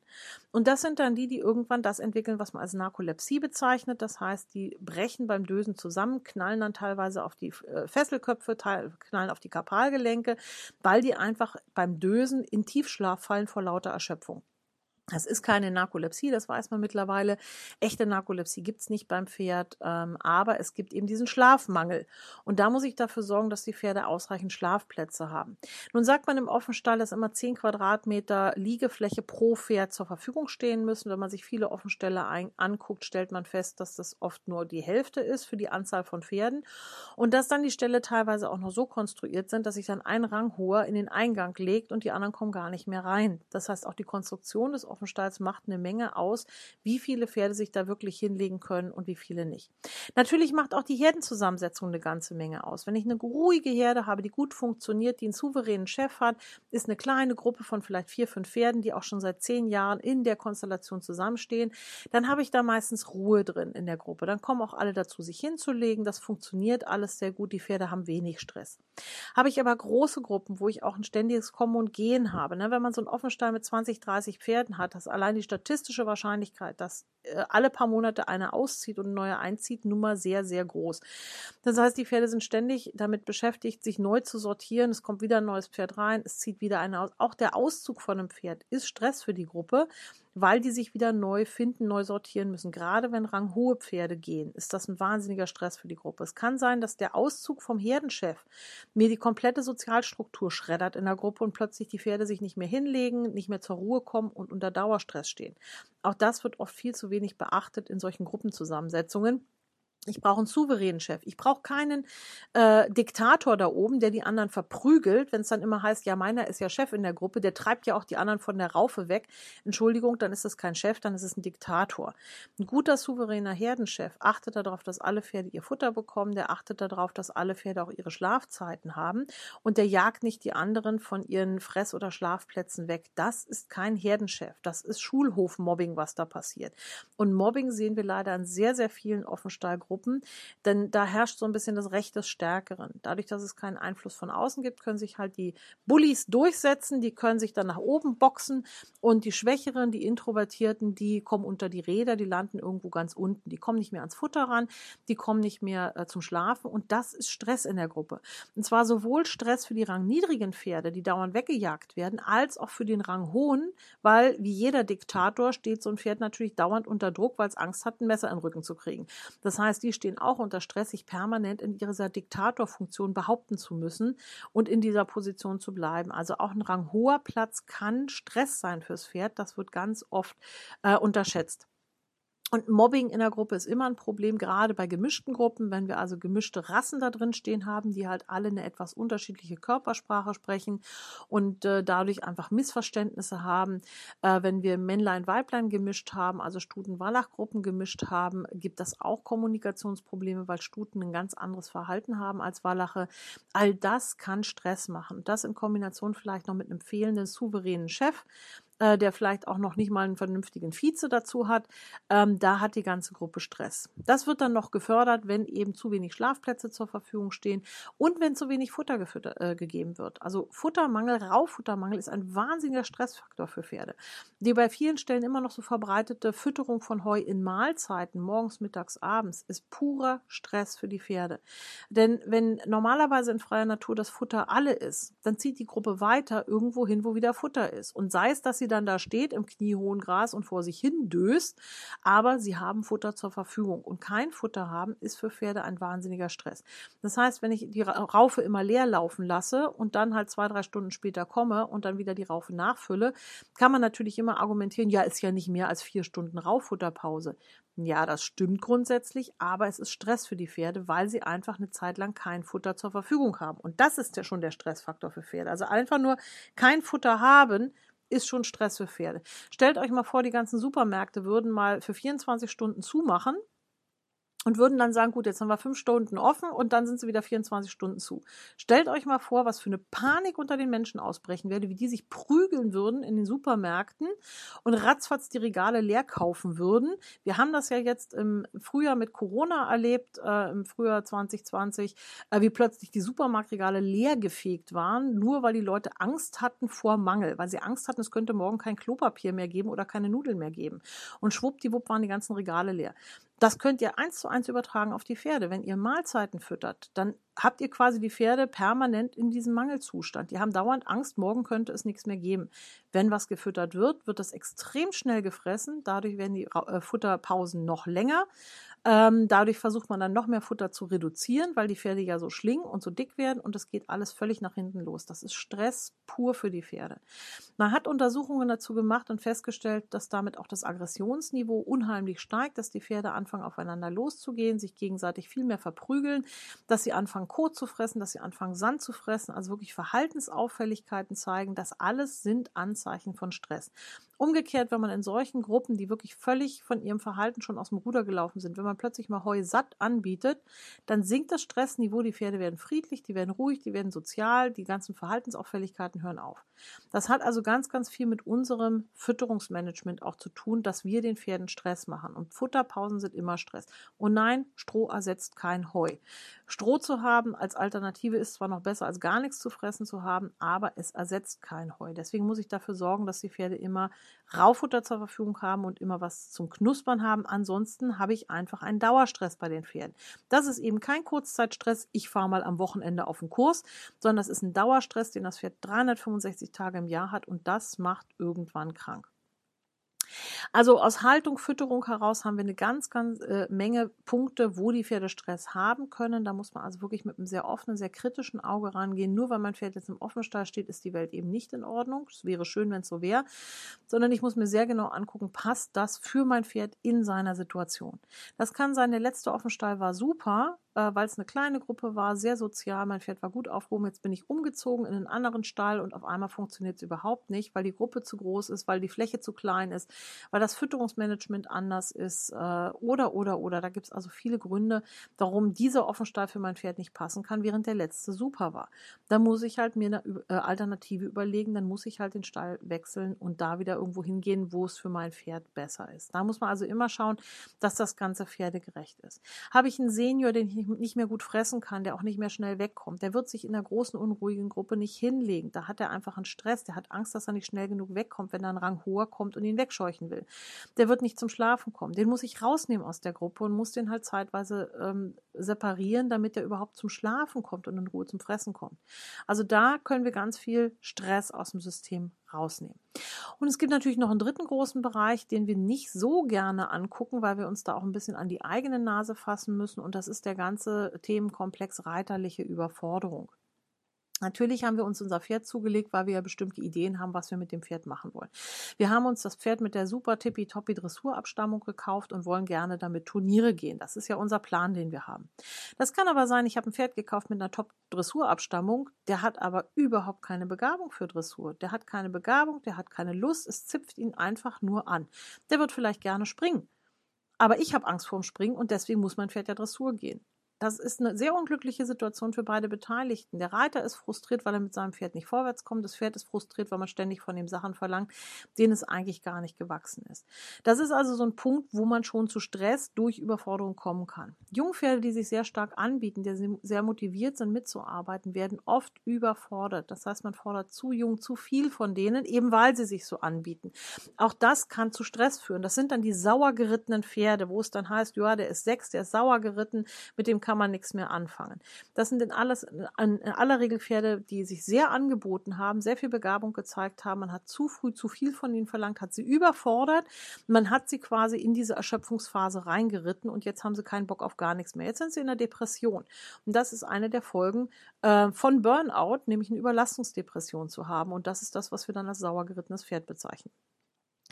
Und das sind dann die, die irgendwann das entwickeln, was man als Narkolepsie bezeichnet. Das heißt, die brechen beim Dösen zusammen, knallen dann teilweise auf die äh, Fesselköpfe, knallen auf die Karpalgelenke, weil die einfach beim Dösen in Tiefschlaf fallen vor lauter Erschöpfung. Das ist keine Narkolepsie, das weiß man mittlerweile. Echte Narkolepsie gibt es nicht beim Pferd, ähm, aber es gibt eben diesen Schlafmangel. Und da muss ich dafür sorgen, dass die Pferde ausreichend Schlafplätze haben. Nun sagt man im Offenstall, dass immer 10 Quadratmeter Liegefläche pro Pferd zur Verfügung stehen müssen. Wenn man sich viele Offenställe ein anguckt, stellt man fest, dass das oft nur die Hälfte ist für die Anzahl von Pferden. Und dass dann die Ställe teilweise auch noch so konstruiert sind, dass sich dann ein Ranghoher in den Eingang legt und die anderen kommen gar nicht mehr rein. Das heißt, auch die Konstruktion des Offenstalls macht eine Menge aus, wie viele Pferde sich da wirklich hinlegen können und wie viele nicht. Natürlich macht auch die Herdenzusammensetzung eine ganze Menge aus. Wenn ich eine ruhige Herde habe, die gut funktioniert, die einen souveränen Chef hat, ist eine kleine Gruppe von vielleicht vier, fünf Pferden, die auch schon seit zehn Jahren in der Konstellation zusammenstehen, dann habe ich da meistens Ruhe drin in der Gruppe. Dann kommen auch alle dazu, sich hinzulegen. Das funktioniert alles sehr gut. Die Pferde haben wenig Stress. Habe ich aber große Gruppen, wo ich auch ein ständiges Kommen und Gehen habe. Ne? Wenn man so einen Offenstall mit 20, 30 Pferden hat, hat, dass allein die statistische Wahrscheinlichkeit, dass äh, alle paar Monate einer auszieht und neuer einzieht, nun mal sehr, sehr groß. Das heißt, die Pferde sind ständig damit beschäftigt, sich neu zu sortieren. Es kommt wieder ein neues Pferd rein, es zieht wieder einer aus. Auch der Auszug von einem Pferd ist Stress für die Gruppe, weil die sich wieder neu finden, neu sortieren müssen. Gerade wenn ranghohe Pferde gehen, ist das ein wahnsinniger Stress für die Gruppe. Es kann sein, dass der Auszug vom Herdenchef mir die komplette Sozialstruktur schreddert in der Gruppe und plötzlich die Pferde sich nicht mehr hinlegen, nicht mehr zur Ruhe kommen und unter Dauerstress stehen. Auch das wird oft viel zu wenig beachtet in solchen Gruppenzusammensetzungen. Ich brauche einen souveränen Chef. Ich brauche keinen äh, Diktator da oben, der die anderen verprügelt, wenn es dann immer heißt, ja, meiner ist ja Chef in der Gruppe, der treibt ja auch die anderen von der Raufe weg. Entschuldigung, dann ist es kein Chef, dann ist es ein Diktator. Ein guter, souveräner Herdenchef achtet darauf, dass alle Pferde ihr Futter bekommen, der achtet darauf, dass alle Pferde auch ihre Schlafzeiten haben und der jagt nicht die anderen von ihren Fress- oder Schlafplätzen weg. Das ist kein Herdenchef. Das ist Schulhofmobbing, was da passiert. Und Mobbing sehen wir leider an sehr, sehr vielen Offenstallgruppen Gruppen, denn da herrscht so ein bisschen das Recht des Stärkeren. Dadurch, dass es keinen Einfluss von außen gibt, können sich halt die Bullies durchsetzen, die können sich dann nach oben boxen und die Schwächeren, die Introvertierten, die kommen unter die Räder, die landen irgendwo ganz unten. Die kommen nicht mehr ans Futter ran, die kommen nicht mehr äh, zum Schlafen und das ist Stress in der Gruppe. Und zwar sowohl Stress für die rangniedrigen Pferde, die dauernd weggejagt werden, als auch für den ranghohen, weil wie jeder Diktator steht so ein Pferd natürlich dauernd unter Druck, weil es Angst hat, ein Messer in den Rücken zu kriegen. Das heißt, die stehen auch unter Stress, sich permanent in dieser Diktatorfunktion behaupten zu müssen und in dieser Position zu bleiben. Also auch ein ranghoher Platz kann Stress sein fürs Pferd. Das wird ganz oft äh, unterschätzt. Und Mobbing in der Gruppe ist immer ein Problem, gerade bei gemischten Gruppen, wenn wir also gemischte Rassen da drin stehen haben, die halt alle eine etwas unterschiedliche Körpersprache sprechen und äh, dadurch einfach Missverständnisse haben. Äh, wenn wir Männlein, Weiblein gemischt haben, also Stuten-Wallach-Gruppen gemischt haben, gibt das auch Kommunikationsprobleme, weil Stuten ein ganz anderes Verhalten haben als Wallache. All das kann Stress machen. Das in Kombination vielleicht noch mit einem fehlenden souveränen Chef, äh, der vielleicht auch noch nicht mal einen vernünftigen Vize dazu hat, ähm, da hat die ganze Gruppe Stress. Das wird dann noch gefördert, wenn eben zu wenig Schlafplätze zur Verfügung stehen und wenn zu wenig Futter gefütter, äh, gegeben wird. Also Futtermangel, Rauffuttermangel ist ein wahnsinniger Stressfaktor für Pferde. Die bei vielen Stellen immer noch so verbreitete Fütterung von Heu in Mahlzeiten, morgens, mittags, abends, ist purer Stress für die Pferde. Denn wenn normalerweise in freier Natur das Futter alle ist, dann zieht die Gruppe weiter irgendwo hin, wo wieder Futter ist. Und sei es, dass sie dann da steht im kniehohen Gras und vor sich hin döst, aber sie haben Futter zur Verfügung. Und kein Futter haben ist für Pferde ein wahnsinniger Stress. Das heißt, wenn ich die Raufe immer leer laufen lasse und dann halt zwei, drei Stunden später komme und dann wieder die Raufe nachfülle, kann man natürlich immer argumentieren, ja, ist ja nicht mehr als vier Stunden Rauffutterpause. Ja, das stimmt grundsätzlich, aber es ist Stress für die Pferde, weil sie einfach eine Zeit lang kein Futter zur Verfügung haben. Und das ist ja schon der Stressfaktor für Pferde. Also einfach nur kein Futter haben, ist schon Stress für Pferde. Stellt euch mal vor, die ganzen Supermärkte würden mal für 24 Stunden zumachen und würden dann sagen, gut, jetzt haben wir fünf Stunden offen und dann sind sie wieder 24 Stunden zu. Stellt euch mal vor, was für eine Panik unter den Menschen ausbrechen würde, wie die sich prügeln würden in den Supermärkten und ratzfatz die Regale leer kaufen würden. Wir haben das ja jetzt im Frühjahr mit Corona erlebt, äh, im Frühjahr 2020, äh, wie plötzlich die Supermarktregale leer gefegt waren, nur weil die Leute Angst hatten vor Mangel, weil sie Angst hatten, es könnte morgen kein Klopapier mehr geben oder keine Nudeln mehr geben. Und schwuppdiwupp waren die ganzen Regale leer. Das könnt ihr eins zu eins übertragen auf die Pferde. Wenn ihr Mahlzeiten füttert, dann habt ihr quasi die Pferde permanent in diesem Mangelzustand. Die haben dauernd Angst, morgen könnte es nichts mehr geben. Wenn was gefüttert wird, wird das extrem schnell gefressen. Dadurch werden die äh, Futterpausen noch länger. Ähm, dadurch versucht man dann noch mehr Futter zu reduzieren, weil die Pferde ja so schlingen und so dick werden und es geht alles völlig nach hinten los. Das ist Stress pur für die Pferde. Man hat Untersuchungen dazu gemacht und festgestellt, dass damit auch das Aggressionsniveau unheimlich steigt, dass die Pferde anfangen aufeinander loszugehen, sich gegenseitig viel mehr verprügeln, dass sie anfangen Kot zu fressen, dass sie anfangen Sand zu fressen, also wirklich Verhaltensauffälligkeiten zeigen. Das alles sind Anzeichen von Stress. Umgekehrt, wenn man in solchen Gruppen, die wirklich völlig von ihrem Verhalten schon aus dem Ruder gelaufen sind, wenn man plötzlich mal Heu satt anbietet, dann sinkt das Stressniveau, die Pferde werden friedlich, die werden ruhig, die werden sozial, die ganzen Verhaltensauffälligkeiten hören auf. Das hat also ganz, ganz viel mit unserem Fütterungsmanagement auch zu tun, dass wir den Pferden Stress machen. Und Futterpausen sind immer Stress. Und nein, Stroh ersetzt kein Heu. Stroh zu haben als Alternative ist zwar noch besser als gar nichts zu fressen zu haben, aber es ersetzt kein Heu. Deswegen muss ich dafür sorgen, dass die Pferde immer Raufutter zur Verfügung haben und immer was zum Knuspern haben. Ansonsten habe ich einfach einen Dauerstress bei den Pferden. Das ist eben kein Kurzzeitstress, ich fahre mal am Wochenende auf den Kurs, sondern das ist ein Dauerstress, den das Pferd 365 Tage im Jahr hat und das macht irgendwann krank. Also aus Haltung, Fütterung heraus haben wir eine ganz, ganz äh, Menge Punkte, wo die Pferde Stress haben können. Da muss man also wirklich mit einem sehr offenen, sehr kritischen Auge rangehen. Nur weil mein Pferd jetzt im Offenstall steht, ist die Welt eben nicht in Ordnung. Es wäre schön, wenn es so wäre. Sondern ich muss mir sehr genau angucken, passt das für mein Pferd in seiner Situation. Das kann sein, der letzte Offenstall war super, äh, weil es eine kleine Gruppe war, sehr sozial, mein Pferd war gut aufgehoben. Jetzt bin ich umgezogen in einen anderen Stall und auf einmal funktioniert es überhaupt nicht, weil die Gruppe zu groß ist, weil die Fläche zu klein ist, weil das Fütterungsmanagement anders ist äh, oder, oder, oder. Da gibt es also viele Gründe, warum dieser Offenstall für mein Pferd nicht passen kann, während der letzte super war. Da muss ich halt mir eine äh, Alternative überlegen, dann muss ich halt den Stall wechseln und da wieder irgendwo hingehen, wo es für mein Pferd besser ist. Da muss man also immer schauen, dass das Ganze pferdegerecht ist. Habe ich einen Senior, den ich nicht mehr gut fressen kann, der auch nicht mehr schnell wegkommt, der wird sich in der großen unruhigen Gruppe nicht hinlegen. Da hat er einfach einen Stress, der hat Angst, dass er nicht schnell genug wegkommt, wenn da ein Rang hoher kommt und ihn wegscheuchen will. Der wird nicht zum Schlafen kommen. Den muss ich rausnehmen aus der Gruppe und muss den halt zeitweise ähm, separieren, damit er überhaupt zum Schlafen kommt und in Ruhe zum Fressen kommt. Also da können wir ganz viel Stress aus dem System rausnehmen. Und es gibt natürlich noch einen dritten großen Bereich, den wir nicht so gerne angucken, weil wir uns da auch ein bisschen an die eigene Nase fassen müssen. Und das ist der ganze Themenkomplex reiterliche Überforderung. Natürlich haben wir uns unser Pferd zugelegt, weil wir ja bestimmte Ideen haben, was wir mit dem Pferd machen wollen. Wir haben uns das Pferd mit der super tippitoppi Dressurabstammung gekauft und wollen gerne damit Turniere gehen. Das ist ja unser Plan, den wir haben. Das kann aber sein, ich habe ein Pferd gekauft mit einer Top-Dressurabstammung, der hat aber überhaupt keine Begabung für Dressur. Der hat keine Begabung, der hat keine Lust, es zipft ihn einfach nur an. Der wird vielleicht gerne springen. Aber ich habe Angst vorm Springen und deswegen muss mein Pferd ja Dressur gehen. Das ist eine sehr unglückliche Situation für beide Beteiligten. Der Reiter ist frustriert, weil er mit seinem Pferd nicht vorwärts kommt. Das Pferd ist frustriert, weil man ständig von ihm Sachen verlangt, denen es eigentlich gar nicht gewachsen ist. Das ist also so ein Punkt, wo man schon zu Stress durch Überforderung kommen kann. Jungpferde, die sich sehr stark anbieten, die sehr motiviert sind mitzuarbeiten, werden oft überfordert. Das heißt, man fordert zu jung zu viel von denen, eben weil sie sich so anbieten. Auch das kann zu Stress führen. Das sind dann die sauer gerittenen Pferde, wo es dann heißt, ja, der ist sechs, der ist sauer geritten, mit dem kann kann man nichts mehr anfangen. Das sind in, alles, in aller Regel Pferde, die sich sehr angeboten haben, sehr viel Begabung gezeigt haben. Man hat zu früh zu viel von ihnen verlangt, hat sie überfordert. Man hat sie quasi in diese Erschöpfungsphase reingeritten und jetzt haben sie keinen Bock auf gar nichts mehr. Jetzt sind sie in der Depression. Und das ist eine der Folgen äh, von Burnout, nämlich eine Überlastungsdepression zu haben. Und das ist das, was wir dann als sauer gerittenes Pferd bezeichnen.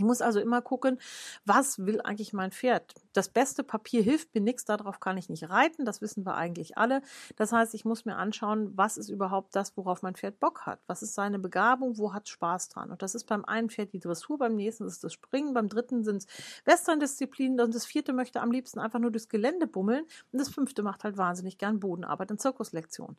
Ich muss also immer gucken, was will eigentlich mein Pferd? Das beste Papier hilft mir nichts, darauf kann ich nicht reiten, das wissen wir eigentlich alle. Das heißt, ich muss mir anschauen, was ist überhaupt das, worauf mein Pferd Bock hat? Was ist seine Begabung? Wo hat Spaß dran? Und das ist beim einen Pferd die Dressur, beim nächsten ist das Springen, beim dritten sind es Western-Disziplinen und das vierte möchte am liebsten einfach nur durchs Gelände bummeln und das fünfte macht halt wahnsinnig gern Bodenarbeit und Zirkuslektionen.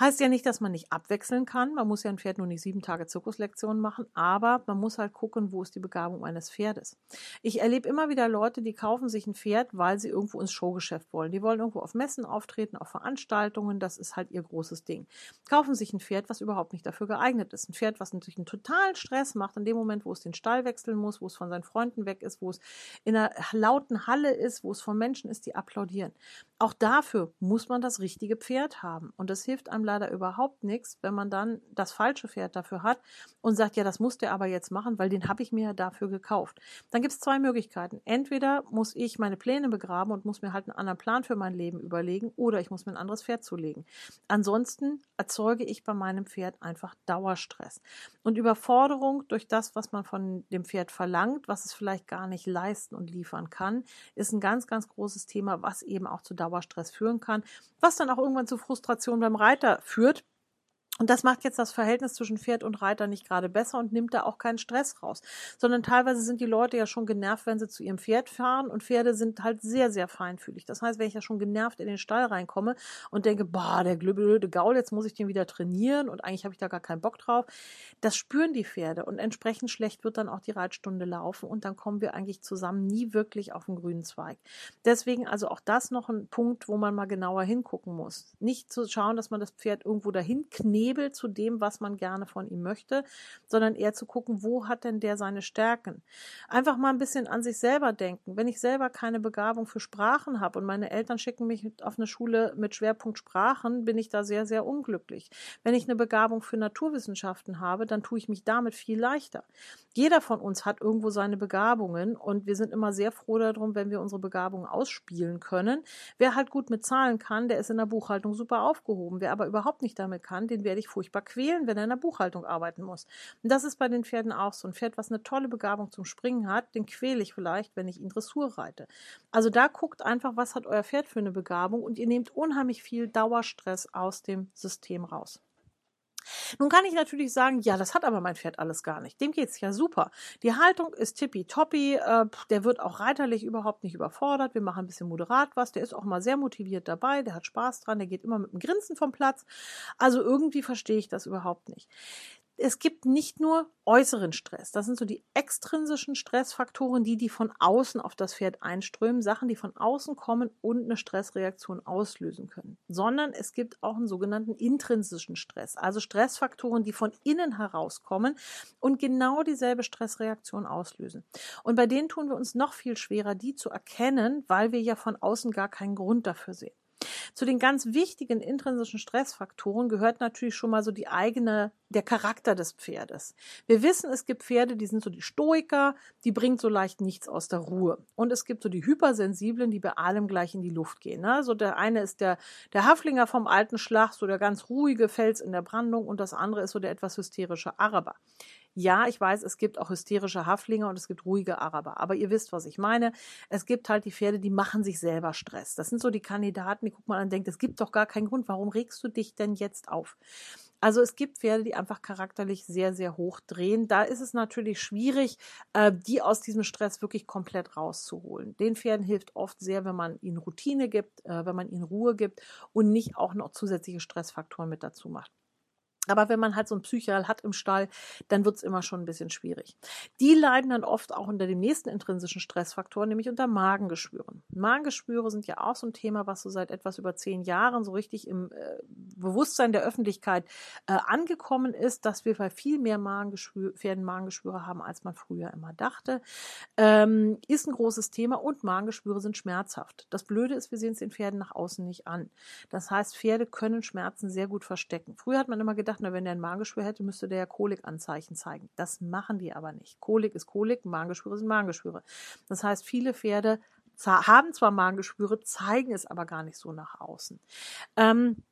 Heißt ja nicht, dass man nicht abwechseln kann. Man muss ja ein Pferd nur nicht sieben Tage Zirkuslektionen machen, aber man muss halt gucken, wo ist die Begabung eines Pferdes. Ich erlebe immer wieder Leute, die kaufen sich ein Pferd, weil sie irgendwo ins Showgeschäft wollen. Die wollen irgendwo auf Messen auftreten, auf Veranstaltungen. Das ist halt ihr großes Ding. Kaufen sich ein Pferd, was überhaupt nicht dafür geeignet ist. Ein Pferd, was natürlich einen totalen Stress macht in dem Moment, wo es den Stall wechseln muss, wo es von seinen Freunden weg ist, wo es in einer lauten Halle ist, wo es von Menschen ist, die applaudieren. Auch dafür muss man das richtige Pferd haben. Und das hilft einem leider überhaupt nichts, wenn man dann das falsche Pferd dafür hat und sagt, ja, das muss der aber jetzt machen, weil den habe ich mir dafür gekauft. Dann gibt es zwei Möglichkeiten. Entweder muss ich meine Pläne begraben und muss mir halt einen anderen Plan für mein Leben überlegen oder ich muss mir ein anderes Pferd zulegen. Ansonsten erzeuge ich bei meinem Pferd einfach Dauerstress. Und Überforderung durch das, was man von dem Pferd verlangt, was es vielleicht gar nicht leisten und liefern kann, ist ein ganz, ganz großes Thema, was eben auch zu Dauerstress führen kann, was dann auch irgendwann zu Frustration beim Reiter führt, und das macht jetzt das Verhältnis zwischen Pferd und Reiter nicht gerade besser und nimmt da auch keinen Stress raus. Sondern teilweise sind die Leute ja schon genervt, wenn sie zu ihrem Pferd fahren und Pferde sind halt sehr, sehr feinfühlig. Das heißt, wenn ich ja schon genervt in den Stall reinkomme und denke, boah, der blöde Gaul, jetzt muss ich den wieder trainieren und eigentlich habe ich da gar keinen Bock drauf, das spüren die Pferde und entsprechend schlecht wird dann auch die Reitstunde laufen und dann kommen wir eigentlich zusammen nie wirklich auf den grünen Zweig. Deswegen also auch das noch ein Punkt, wo man mal genauer hingucken muss. Nicht zu schauen, dass man das Pferd irgendwo dahin knetet, Hebel zu dem, was man gerne von ihm möchte, sondern eher zu gucken, wo hat denn der seine Stärken. Einfach mal ein bisschen an sich selber denken. Wenn ich selber keine Begabung für Sprachen habe und meine Eltern schicken mich auf eine Schule mit Schwerpunkt Sprachen, bin ich da sehr, sehr unglücklich. Wenn ich eine Begabung für Naturwissenschaften habe, dann tue ich mich damit viel leichter. Jeder von uns hat irgendwo seine Begabungen und wir sind immer sehr froh darum, wenn wir unsere Begabungen ausspielen können. Wer halt gut mit Zahlen kann, der ist in der Buchhaltung super aufgehoben. Wer aber überhaupt nicht damit kann, den werde ich furchtbar quälen, wenn er in der Buchhaltung arbeiten muss. Und das ist bei den Pferden auch so. Ein Pferd, was eine tolle Begabung zum Springen hat, den quäle ich vielleicht, wenn ich ihn Dressur reite. Also da guckt einfach, was hat euer Pferd für eine Begabung und ihr nehmt unheimlich viel Dauerstress aus dem System raus. Nun kann ich natürlich sagen, ja, das hat aber mein Pferd alles gar nicht. Dem geht's ja super. Die Haltung ist tippitoppi, äh, der wird auch reiterlich überhaupt nicht überfordert. Wir machen ein bisschen moderat was. Der ist auch mal sehr motiviert dabei, der hat Spaß dran, der geht immer mit einem Grinsen vom Platz. Also irgendwie verstehe ich das überhaupt nicht es gibt nicht nur äußeren Stress. Das sind so die extrinsischen Stressfaktoren, die, die von außen auf das Pferd einströmen, Sachen, die von außen kommen und eine Stressreaktion auslösen können. Sondern es gibt auch einen sogenannten intrinsischen Stress, also Stressfaktoren, die von innen herauskommen und genau dieselbe Stressreaktion auslösen. Und bei denen tun wir uns noch viel schwerer, die zu erkennen, weil wir ja von außen gar keinen Grund dafür sehen. Zu den ganz wichtigen intrinsischen Stressfaktoren gehört natürlich schon mal so die eigene, der Charakter des Pferdes. Wir wissen, es gibt Pferde, die sind so die Stoiker, die bringt so leicht nichts aus der Ruhe. Und es gibt so die Hypersensiblen, die bei allem gleich in die Luft gehen. Ne? So der eine ist der, der Haflinger vom alten Schlag, so der ganz ruhige Fels in der Brandung und das andere ist so der etwas hysterische Araber. Ja, ich weiß, es gibt auch hysterische Haflinge und es gibt ruhige Araber. Aber ihr wisst, was ich meine. Es gibt halt die Pferde, die machen sich selber Stress. Das sind so die Kandidaten, die guckt man an und denkt, es gibt doch gar keinen Grund. Warum regst du dich denn jetzt auf? Also es gibt Pferde, die einfach charakterlich sehr, sehr hoch drehen. Da ist es natürlich schwierig, äh, die aus diesem Stress wirklich komplett rauszuholen. Den Pferden hilft oft sehr, wenn man ihnen Routine gibt, äh, wenn man ihnen Ruhe gibt und nicht auch noch zusätzliche Stressfaktoren mit dazu macht. Aber wenn man halt so ein Psychal hat im Stall, dann wird's immer schon ein bisschen schwierig. Die leiden dann oft auch unter dem nächsten intrinsischen Stressfaktor, nämlich unter Magengeschwüren. Magengeschwüre sind ja auch so ein Thema, was so seit etwas über zehn Jahren so richtig im äh, Bewusstsein der Öffentlichkeit äh, angekommen ist, dass wir bei viel mehr Magengeschwür Pferden Magengeschwüre haben, als man früher immer dachte. Ähm, ist ein großes Thema und Magengeschwüre sind schmerzhaft. Das Blöde ist, wir sehen es den Pferden nach außen nicht an. Das heißt, Pferde können Schmerzen sehr gut verstecken. Früher hat man immer gedacht, gedacht, na, wenn der ein Magengeschwür hätte, müsste der ja Kolikanzeichen zeigen. Das machen die aber nicht. Kolik ist Kolik, Magengeschwüre sind Magengeschwüre. Das heißt, viele Pferde haben zwar Magengeschwüre, zeigen es aber gar nicht so nach außen. Ähm,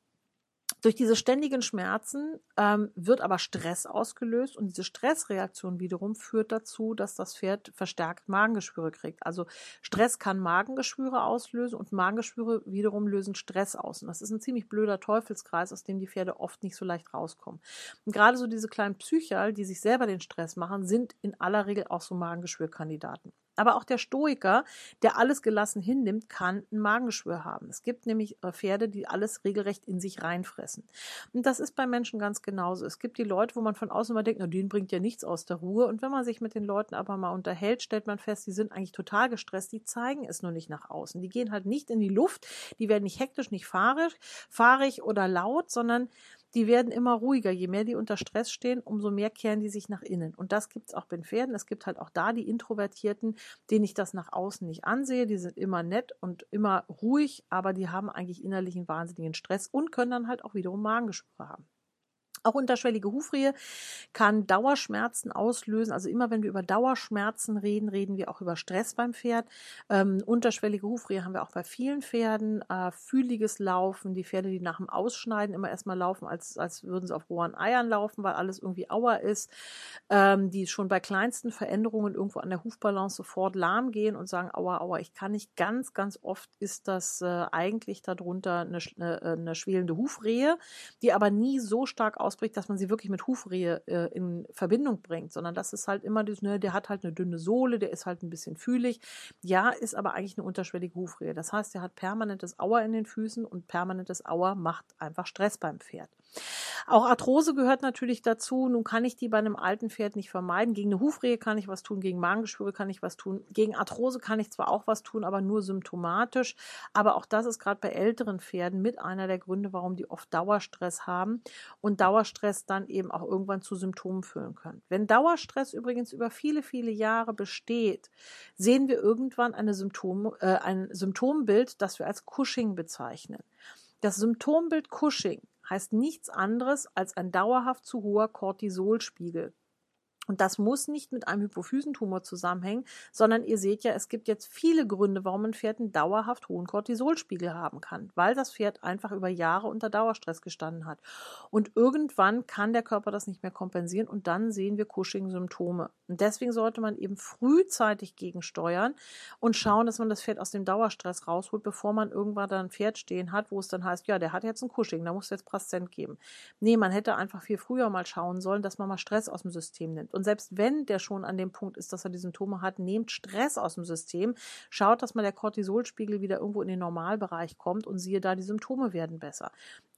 durch diese ständigen Schmerzen ähm, wird aber Stress ausgelöst und diese Stressreaktion wiederum führt dazu, dass das Pferd verstärkt Magengeschwüre kriegt. Also Stress kann Magengeschwüre auslösen und Magengeschwüre wiederum lösen Stress aus. Und das ist ein ziemlich blöder Teufelskreis, aus dem die Pferde oft nicht so leicht rauskommen. Und gerade so diese kleinen Psychal, die sich selber den Stress machen, sind in aller Regel auch so Magengeschwürkandidaten. Aber auch der Stoiker, der alles gelassen hinnimmt, kann ein Magengeschwür haben. Es gibt nämlich äh, Pferde, die alles regelrecht in sich reinfressen. Und das ist bei Menschen ganz genauso. Es gibt die Leute, wo man von außen immer denkt, na, denen bringt ja nichts aus der Ruhe. Und wenn man sich mit den Leuten aber mal unterhält, stellt man fest, die sind eigentlich total gestresst, die zeigen es nur nicht nach außen. Die gehen halt nicht in die Luft, die werden nicht hektisch, nicht fahrig, fahrig oder laut, sondern die werden immer ruhiger. Je mehr die unter Stress stehen, umso mehr kehren die sich nach innen. Und das gibt es auch bei den Pferden. Es gibt halt auch da die Introvertierten, denen ich das nach außen nicht ansehe. Die sind immer nett und immer ruhig, aber die haben eigentlich innerlich einen wahnsinnigen Stress und können dann halt auch wiederum Magengeschwüre haben. Auch unterschwellige Hufrehe kann Dauerschmerzen auslösen. Also immer wenn wir über Dauerschmerzen reden, reden wir auch über Stress beim Pferd. Ähm, unterschwellige Hufrehe haben wir auch bei vielen Pferden. Äh, fühliges Laufen, die Pferde, die nach dem Ausschneiden immer erstmal laufen, als, als würden sie auf rohen Eiern laufen, weil alles irgendwie Auer ist. Ähm, die schon bei kleinsten Veränderungen irgendwo an der Hufbalance sofort lahm gehen und sagen, aua, aua, ich kann nicht. Ganz, ganz oft ist das äh, eigentlich darunter eine, eine, äh, eine schwelende Hufrehe, die aber nie so stark aus ausbricht, dass man sie wirklich mit Hufrehe äh, in Verbindung bringt, sondern das ist halt immer das, ne, der hat halt eine dünne Sohle, der ist halt ein bisschen fühlig. Ja, ist aber eigentlich eine unterschwellige Hufrehe. Das heißt, der hat permanentes Auer in den Füßen und permanentes Auer macht einfach Stress beim Pferd. Auch Arthrose gehört natürlich dazu. Nun kann ich die bei einem alten Pferd nicht vermeiden. Gegen eine Hufrehe kann ich was tun, gegen Magengeschwüre kann ich was tun. Gegen Arthrose kann ich zwar auch was tun, aber nur symptomatisch. Aber auch das ist gerade bei älteren Pferden mit einer der Gründe, warum die oft Dauerstress haben und Dauerstress dann eben auch irgendwann zu Symptomen führen können. Wenn Dauerstress übrigens über viele, viele Jahre besteht, sehen wir irgendwann eine Symptom, äh, ein Symptombild, das wir als Cushing bezeichnen. Das Symptombild Cushing heißt nichts anderes als ein dauerhaft zu hoher Cortisolspiegel. Und das muss nicht mit einem Hypophysentumor zusammenhängen, sondern ihr seht ja, es gibt jetzt viele Gründe, warum ein Pferd einen dauerhaft hohen Cortisolspiegel haben kann, weil das Pferd einfach über Jahre unter Dauerstress gestanden hat. Und irgendwann kann der Körper das nicht mehr kompensieren und dann sehen wir Cushing-Symptome. Und deswegen sollte man eben frühzeitig gegensteuern und schauen, dass man das Pferd aus dem Dauerstress rausholt, bevor man irgendwann da ein Pferd stehen hat, wo es dann heißt, ja, der hat jetzt ein Cushing, da muss jetzt Prastent geben. Nee, man hätte einfach viel früher mal schauen sollen, dass man mal Stress aus dem System nimmt. Und selbst wenn der schon an dem Punkt ist, dass er die Symptome hat, nehmt Stress aus dem System, schaut, dass mal der Cortisolspiegel wieder irgendwo in den Normalbereich kommt und siehe da, die Symptome werden besser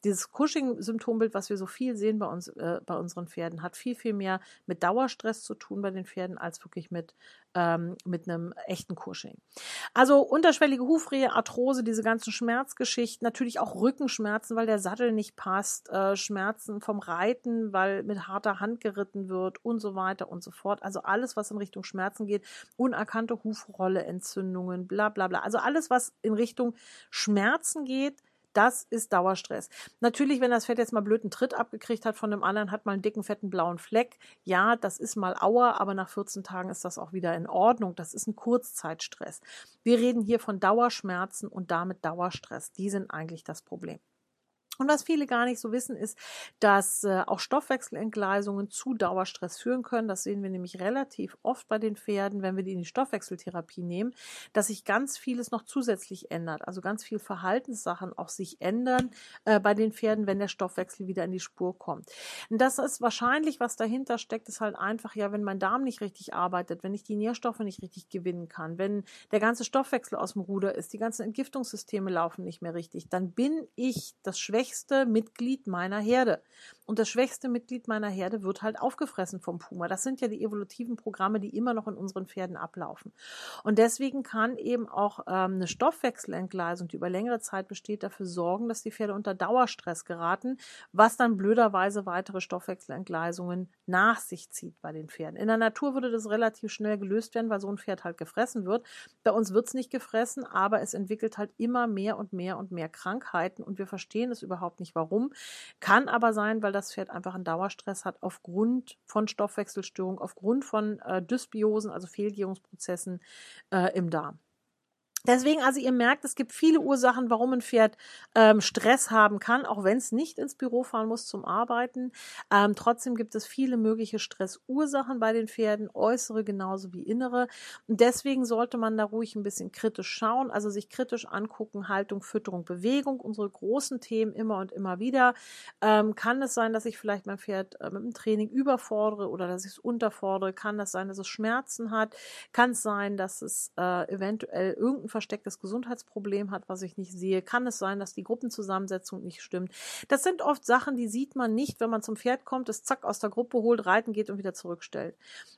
dieses Cushing-Symptombild, was wir so viel sehen bei uns, äh, bei unseren Pferden, hat viel, viel mehr mit Dauerstress zu tun bei den Pferden als wirklich mit, ähm, mit einem echten Cushing. Also unterschwellige Hufrehe, Arthrose, diese ganzen Schmerzgeschichten, natürlich auch Rückenschmerzen, weil der Sattel nicht passt, äh, Schmerzen vom Reiten, weil mit harter Hand geritten wird und so weiter und so fort. Also alles, was in Richtung Schmerzen geht, unerkannte Hufrolle-Entzündungen, bla bla bla. Also alles, was in Richtung Schmerzen geht, das ist Dauerstress. Natürlich, wenn das Pferd jetzt mal blöden Tritt abgekriegt hat von dem anderen, hat mal einen dicken, fetten blauen Fleck. Ja, das ist mal Auer, aber nach 14 Tagen ist das auch wieder in Ordnung. Das ist ein Kurzzeitstress. Wir reden hier von Dauerschmerzen und damit Dauerstress. Die sind eigentlich das Problem. Und was viele gar nicht so wissen, ist, dass äh, auch Stoffwechselentgleisungen zu Dauerstress führen können. Das sehen wir nämlich relativ oft bei den Pferden, wenn wir die in die Stoffwechseltherapie nehmen, dass sich ganz vieles noch zusätzlich ändert. Also ganz viel Verhaltenssachen auch sich ändern äh, bei den Pferden, wenn der Stoffwechsel wieder in die Spur kommt. Und das ist wahrscheinlich, was dahinter steckt, ist halt einfach, ja, wenn mein Darm nicht richtig arbeitet, wenn ich die Nährstoffe nicht richtig gewinnen kann, wenn der ganze Stoffwechsel aus dem Ruder ist, die ganzen Entgiftungssysteme laufen nicht mehr richtig, dann bin ich das Schwächste schwächste Mitglied meiner Herde. Und das schwächste Mitglied meiner Herde wird halt aufgefressen vom Puma. Das sind ja die evolutiven Programme, die immer noch in unseren Pferden ablaufen. Und deswegen kann eben auch ähm, eine Stoffwechselentgleisung, die über längere Zeit besteht, dafür sorgen, dass die Pferde unter Dauerstress geraten, was dann blöderweise weitere Stoffwechselentgleisungen nach sich zieht bei den Pferden. In der Natur würde das relativ schnell gelöst werden, weil so ein Pferd halt gefressen wird. Bei uns wird es nicht gefressen, aber es entwickelt halt immer mehr und mehr und mehr Krankheiten und wir verstehen es überhaupt nicht, warum. Kann aber sein, weil das Pferd einfach einen Dauerstress hat aufgrund von Stoffwechselstörungen, aufgrund von äh, Dysbiosen, also Fehlgärungsprozessen äh, im Darm. Deswegen, also ihr merkt, es gibt viele Ursachen, warum ein Pferd ähm, Stress haben kann, auch wenn es nicht ins Büro fahren muss zum Arbeiten. Ähm, trotzdem gibt es viele mögliche Stressursachen bei den Pferden, äußere genauso wie innere. Und deswegen sollte man da ruhig ein bisschen kritisch schauen, also sich kritisch angucken, Haltung, Fütterung, Bewegung, unsere großen Themen immer und immer wieder. Ähm, kann es sein, dass ich vielleicht mein Pferd äh, mit dem Training überfordere oder dass ich es unterfordere? Kann das sein, dass es Schmerzen hat? Kann es sein, dass es äh, eventuell irgendein verstecktes Gesundheitsproblem hat, was ich nicht sehe? Kann es sein, dass die Gruppenzusammensetzung nicht stimmt? Das sind oft Sachen, die sieht man nicht, wenn man zum Pferd kommt, es zack aus der Gruppe holt, reiten geht und wieder zurückstellt.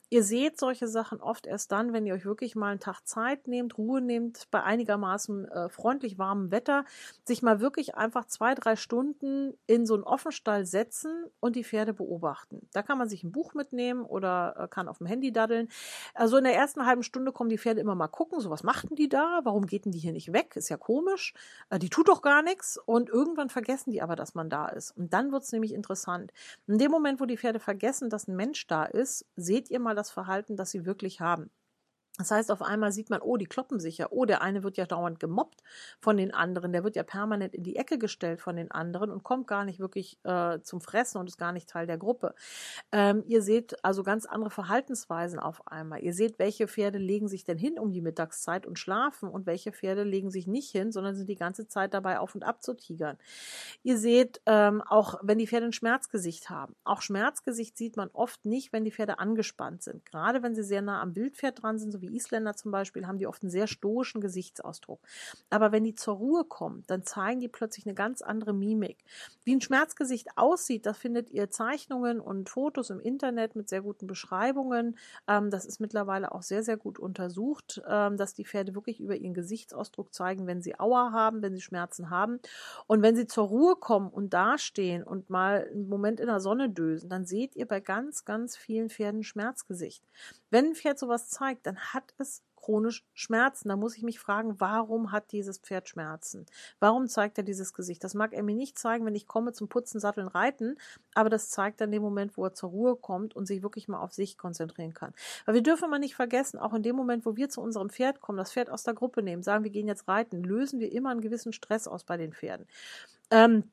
Ihr seht solche Sachen oft erst dann, wenn ihr euch wirklich mal einen Tag Zeit nehmt, Ruhe nehmt, bei einigermaßen äh, freundlich warmem Wetter, sich mal wirklich einfach zwei, drei Stunden in so einen Offenstall setzen und die Pferde beobachten. Da kann man sich ein Buch mitnehmen oder äh, kann auf dem Handy daddeln. Also in der ersten halben Stunde kommen die Pferde immer mal gucken, so was machten die da, warum geht denn die hier nicht weg? Ist ja komisch. Äh, die tut doch gar nichts. Und irgendwann vergessen die aber, dass man da ist. Und dann wird es nämlich interessant. In dem Moment, wo die Pferde vergessen, dass ein Mensch da ist, seht ihr mal das Verhalten, das sie wirklich haben. Das heißt, auf einmal sieht man, oh, die kloppen sich ja. Oh, der eine wird ja dauernd gemobbt von den anderen. Der wird ja permanent in die Ecke gestellt von den anderen und kommt gar nicht wirklich äh, zum Fressen und ist gar nicht Teil der Gruppe. Ähm, ihr seht also ganz andere Verhaltensweisen auf einmal. Ihr seht, welche Pferde legen sich denn hin um die Mittagszeit und schlafen und welche Pferde legen sich nicht hin, sondern sind die ganze Zeit dabei auf und ab zu tigern. Ihr seht ähm, auch, wenn die Pferde ein Schmerzgesicht haben. Auch Schmerzgesicht sieht man oft nicht, wenn die Pferde angespannt sind. Gerade wenn sie sehr nah am Wildpferd dran sind, so wie die Isländer zum Beispiel, haben die oft einen sehr stoischen Gesichtsausdruck. Aber wenn die zur Ruhe kommen, dann zeigen die plötzlich eine ganz andere Mimik. Wie ein Schmerzgesicht aussieht, da findet ihr Zeichnungen und Fotos im Internet mit sehr guten Beschreibungen. Ähm, das ist mittlerweile auch sehr, sehr gut untersucht, ähm, dass die Pferde wirklich über ihren Gesichtsausdruck zeigen, wenn sie Aua haben, wenn sie Schmerzen haben. Und wenn sie zur Ruhe kommen und dastehen und mal einen Moment in der Sonne dösen, dann seht ihr bei ganz, ganz vielen Pferden Schmerzgesicht. Wenn ein Pferd sowas zeigt, dann hat es chronisch Schmerzen. Da muss ich mich fragen, warum hat dieses Pferd Schmerzen? Warum zeigt er dieses Gesicht? Das mag er mir nicht zeigen, wenn ich komme zum Putzen, Satteln, Reiten, aber das zeigt dann den Moment, wo er zur Ruhe kommt und sich wirklich mal auf sich konzentrieren kann. Weil wir dürfen mal nicht vergessen, auch in dem Moment, wo wir zu unserem Pferd kommen, das Pferd aus der Gruppe nehmen, sagen, wir gehen jetzt reiten, lösen wir immer einen gewissen Stress aus bei den Pferden. Ähm,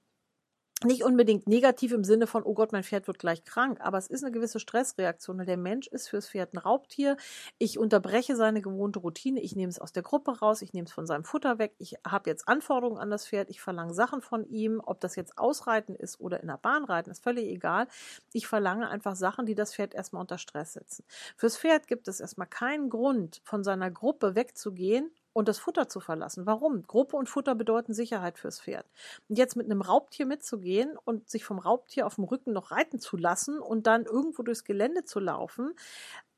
nicht unbedingt negativ im Sinne von, oh Gott, mein Pferd wird gleich krank, aber es ist eine gewisse Stressreaktion. Der Mensch ist fürs Pferd ein Raubtier. Ich unterbreche seine gewohnte Routine. Ich nehme es aus der Gruppe raus. Ich nehme es von seinem Futter weg. Ich habe jetzt Anforderungen an das Pferd. Ich verlange Sachen von ihm. Ob das jetzt Ausreiten ist oder in der Bahn reiten, ist völlig egal. Ich verlange einfach Sachen, die das Pferd erstmal unter Stress setzen. Fürs Pferd gibt es erstmal keinen Grund, von seiner Gruppe wegzugehen und das Futter zu verlassen. Warum? Gruppe und Futter bedeuten Sicherheit fürs Pferd. Und jetzt mit einem Raubtier mitzugehen und sich vom Raubtier auf dem Rücken noch reiten zu lassen und dann irgendwo durchs Gelände zu laufen,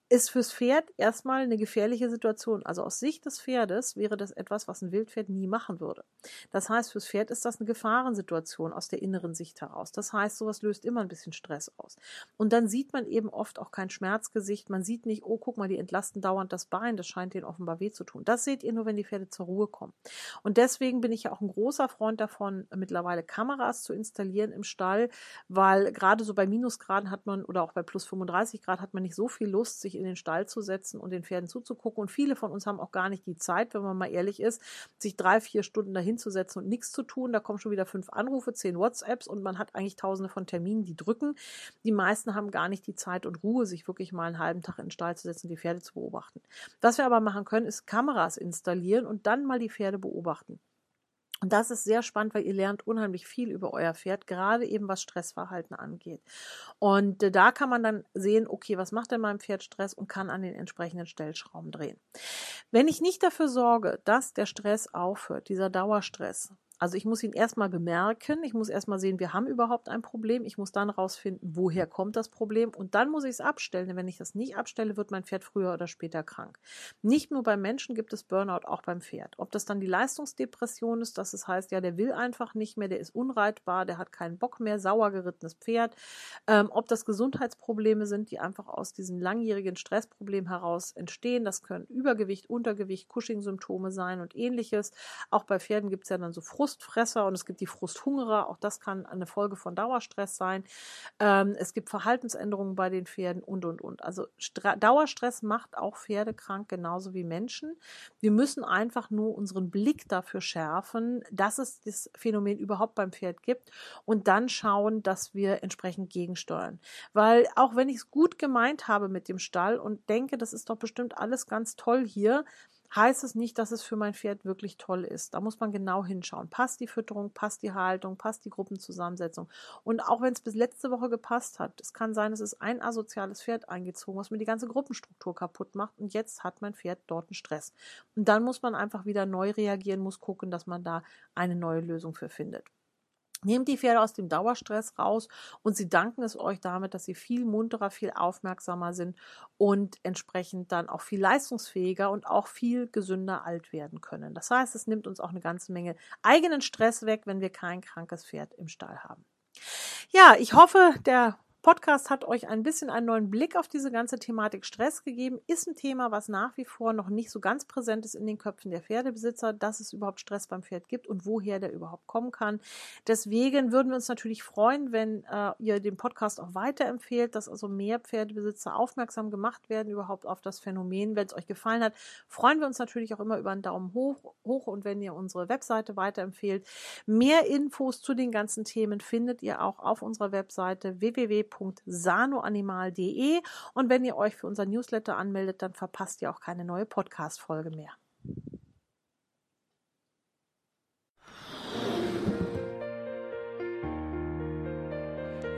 ist fürs Pferd erstmal eine gefährliche Situation. Also aus Sicht des Pferdes wäre das etwas, was ein Wildpferd nie machen würde. Das heißt, fürs Pferd ist das eine Gefahrensituation aus der inneren Sicht heraus. Das heißt, sowas löst immer ein bisschen Stress aus. Und dann sieht man eben oft auch kein Schmerzgesicht. Man sieht nicht, oh, guck mal, die entlasten dauernd das Bein. Das scheint denen offenbar weh zu tun. Das seht ihr nur, wenn die Pferde zur Ruhe kommen. Und deswegen bin ich ja auch ein großer Freund davon, mittlerweile Kameras zu installieren im Stall, weil gerade so bei Minusgraden hat man oder auch bei plus 35 Grad hat man nicht so viel Lust, sich in den Stall zu setzen und den Pferden zuzugucken. Und viele von uns haben auch gar nicht die Zeit, wenn man mal ehrlich ist, sich drei, vier Stunden dahin zu setzen und nichts zu tun. Da kommen schon wieder fünf Anrufe, zehn WhatsApps und man hat eigentlich tausende von Terminen, die drücken. Die meisten haben gar nicht die Zeit und Ruhe, sich wirklich mal einen halben Tag in den Stall zu setzen die Pferde zu beobachten. Was wir aber machen können, ist Kameras installieren und dann mal die Pferde beobachten. Und das ist sehr spannend, weil ihr lernt unheimlich viel über euer Pferd, gerade eben was Stressverhalten angeht. Und äh, da kann man dann sehen, okay, was macht denn mein Pferd Stress und kann an den entsprechenden Stellschrauben drehen. Wenn ich nicht dafür sorge, dass der Stress aufhört, dieser Dauerstress, Also ich muss ihn erstmal bemerken, ich muss erstmal sehen, wir haben überhaupt ein Problem, ich muss dann rausfinden, woher kommt das Problem und dann muss ich es abstellen. Denn wenn ich das nicht abstelle, wird mein Pferd früher oder später krank. Nicht nur beim Menschen gibt es Burnout, auch beim Pferd. Ob das dann die Leistungsdepression ist, dass es heißt, ja, der will einfach nicht mehr, der ist unreitbar, der hat keinen Bock mehr, sauer gerittenes Pferd. Ähm, ob das Gesundheitsprobleme sind, die einfach aus diesem langjährigen Stressproblem heraus entstehen. Das können Übergewicht, Untergewicht, Cushing-Symptome sein und ähnliches. Auch bei Pferden gibt es ja dann so Frust Frustfresser und es gibt die Frusthungerer. Auch das kann eine Folge von Dauerstress sein. Ähm, es gibt Verhaltensänderungen bei den Pferden und, und, und. Also Stra Dauerstress macht auch Pferde krank, genauso wie Menschen. Wir müssen einfach nur unseren Blick dafür schärfen, dass es das Phänomen überhaupt beim Pferd gibt und dann schauen, dass wir entsprechend gegensteuern. Weil auch wenn ich es gut gemeint habe mit dem Stall und denke, das ist doch bestimmt alles ganz toll hier, heißt es nicht, dass es für mein Pferd wirklich toll ist. Da muss man genau hinschauen. Passt die Fütterung, passt die Haltung, passt die Gruppenzusammensetzung. Und auch wenn es bis letzte Woche gepasst hat, es kann sein, es ist ein asoziales Pferd eingezogen, was mir die ganze Gruppenstruktur kaputt macht und jetzt hat mein Pferd dort einen Stress. Und dann muss man einfach wieder neu reagieren, muss gucken, dass man da eine neue Lösung für findet. Nehmt die Pferde aus dem Dauerstress raus und sie danken es euch damit, dass sie viel munterer, viel aufmerksamer sind und entsprechend dann auch viel leistungsfähiger und auch viel gesünder alt werden können. Das heißt, es nimmt uns auch eine ganze Menge eigenen Stress weg, wenn wir kein krankes Pferd im Stall haben. Ja, ich hoffe, der Podcast hat euch ein bisschen einen neuen Blick auf diese ganze Thematik Stress gegeben. Ist ein Thema, was nach wie vor noch nicht so ganz präsent ist in den Köpfen der Pferdebesitzer, dass es überhaupt Stress beim Pferd gibt und woher der überhaupt kommen kann. Deswegen würden wir uns natürlich freuen, wenn äh, ihr den Podcast auch weiterempfehlt, dass also mehr Pferdebesitzer aufmerksam gemacht werden überhaupt auf das Phänomen. Wenn es euch gefallen hat, freuen wir uns natürlich auch immer über einen Daumen hoch, hoch und wenn ihr unsere Webseite weiterempfehlt. Mehr Infos zu den ganzen Themen findet ihr auch auf unserer Webseite www www.sanoanimal.de und wenn ihr euch für unser Newsletter anmeldet, dann verpasst ihr auch keine neue Podcast-Folge mehr.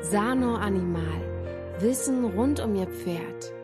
Sano Animal. Wissen rund um Ihr Pferd.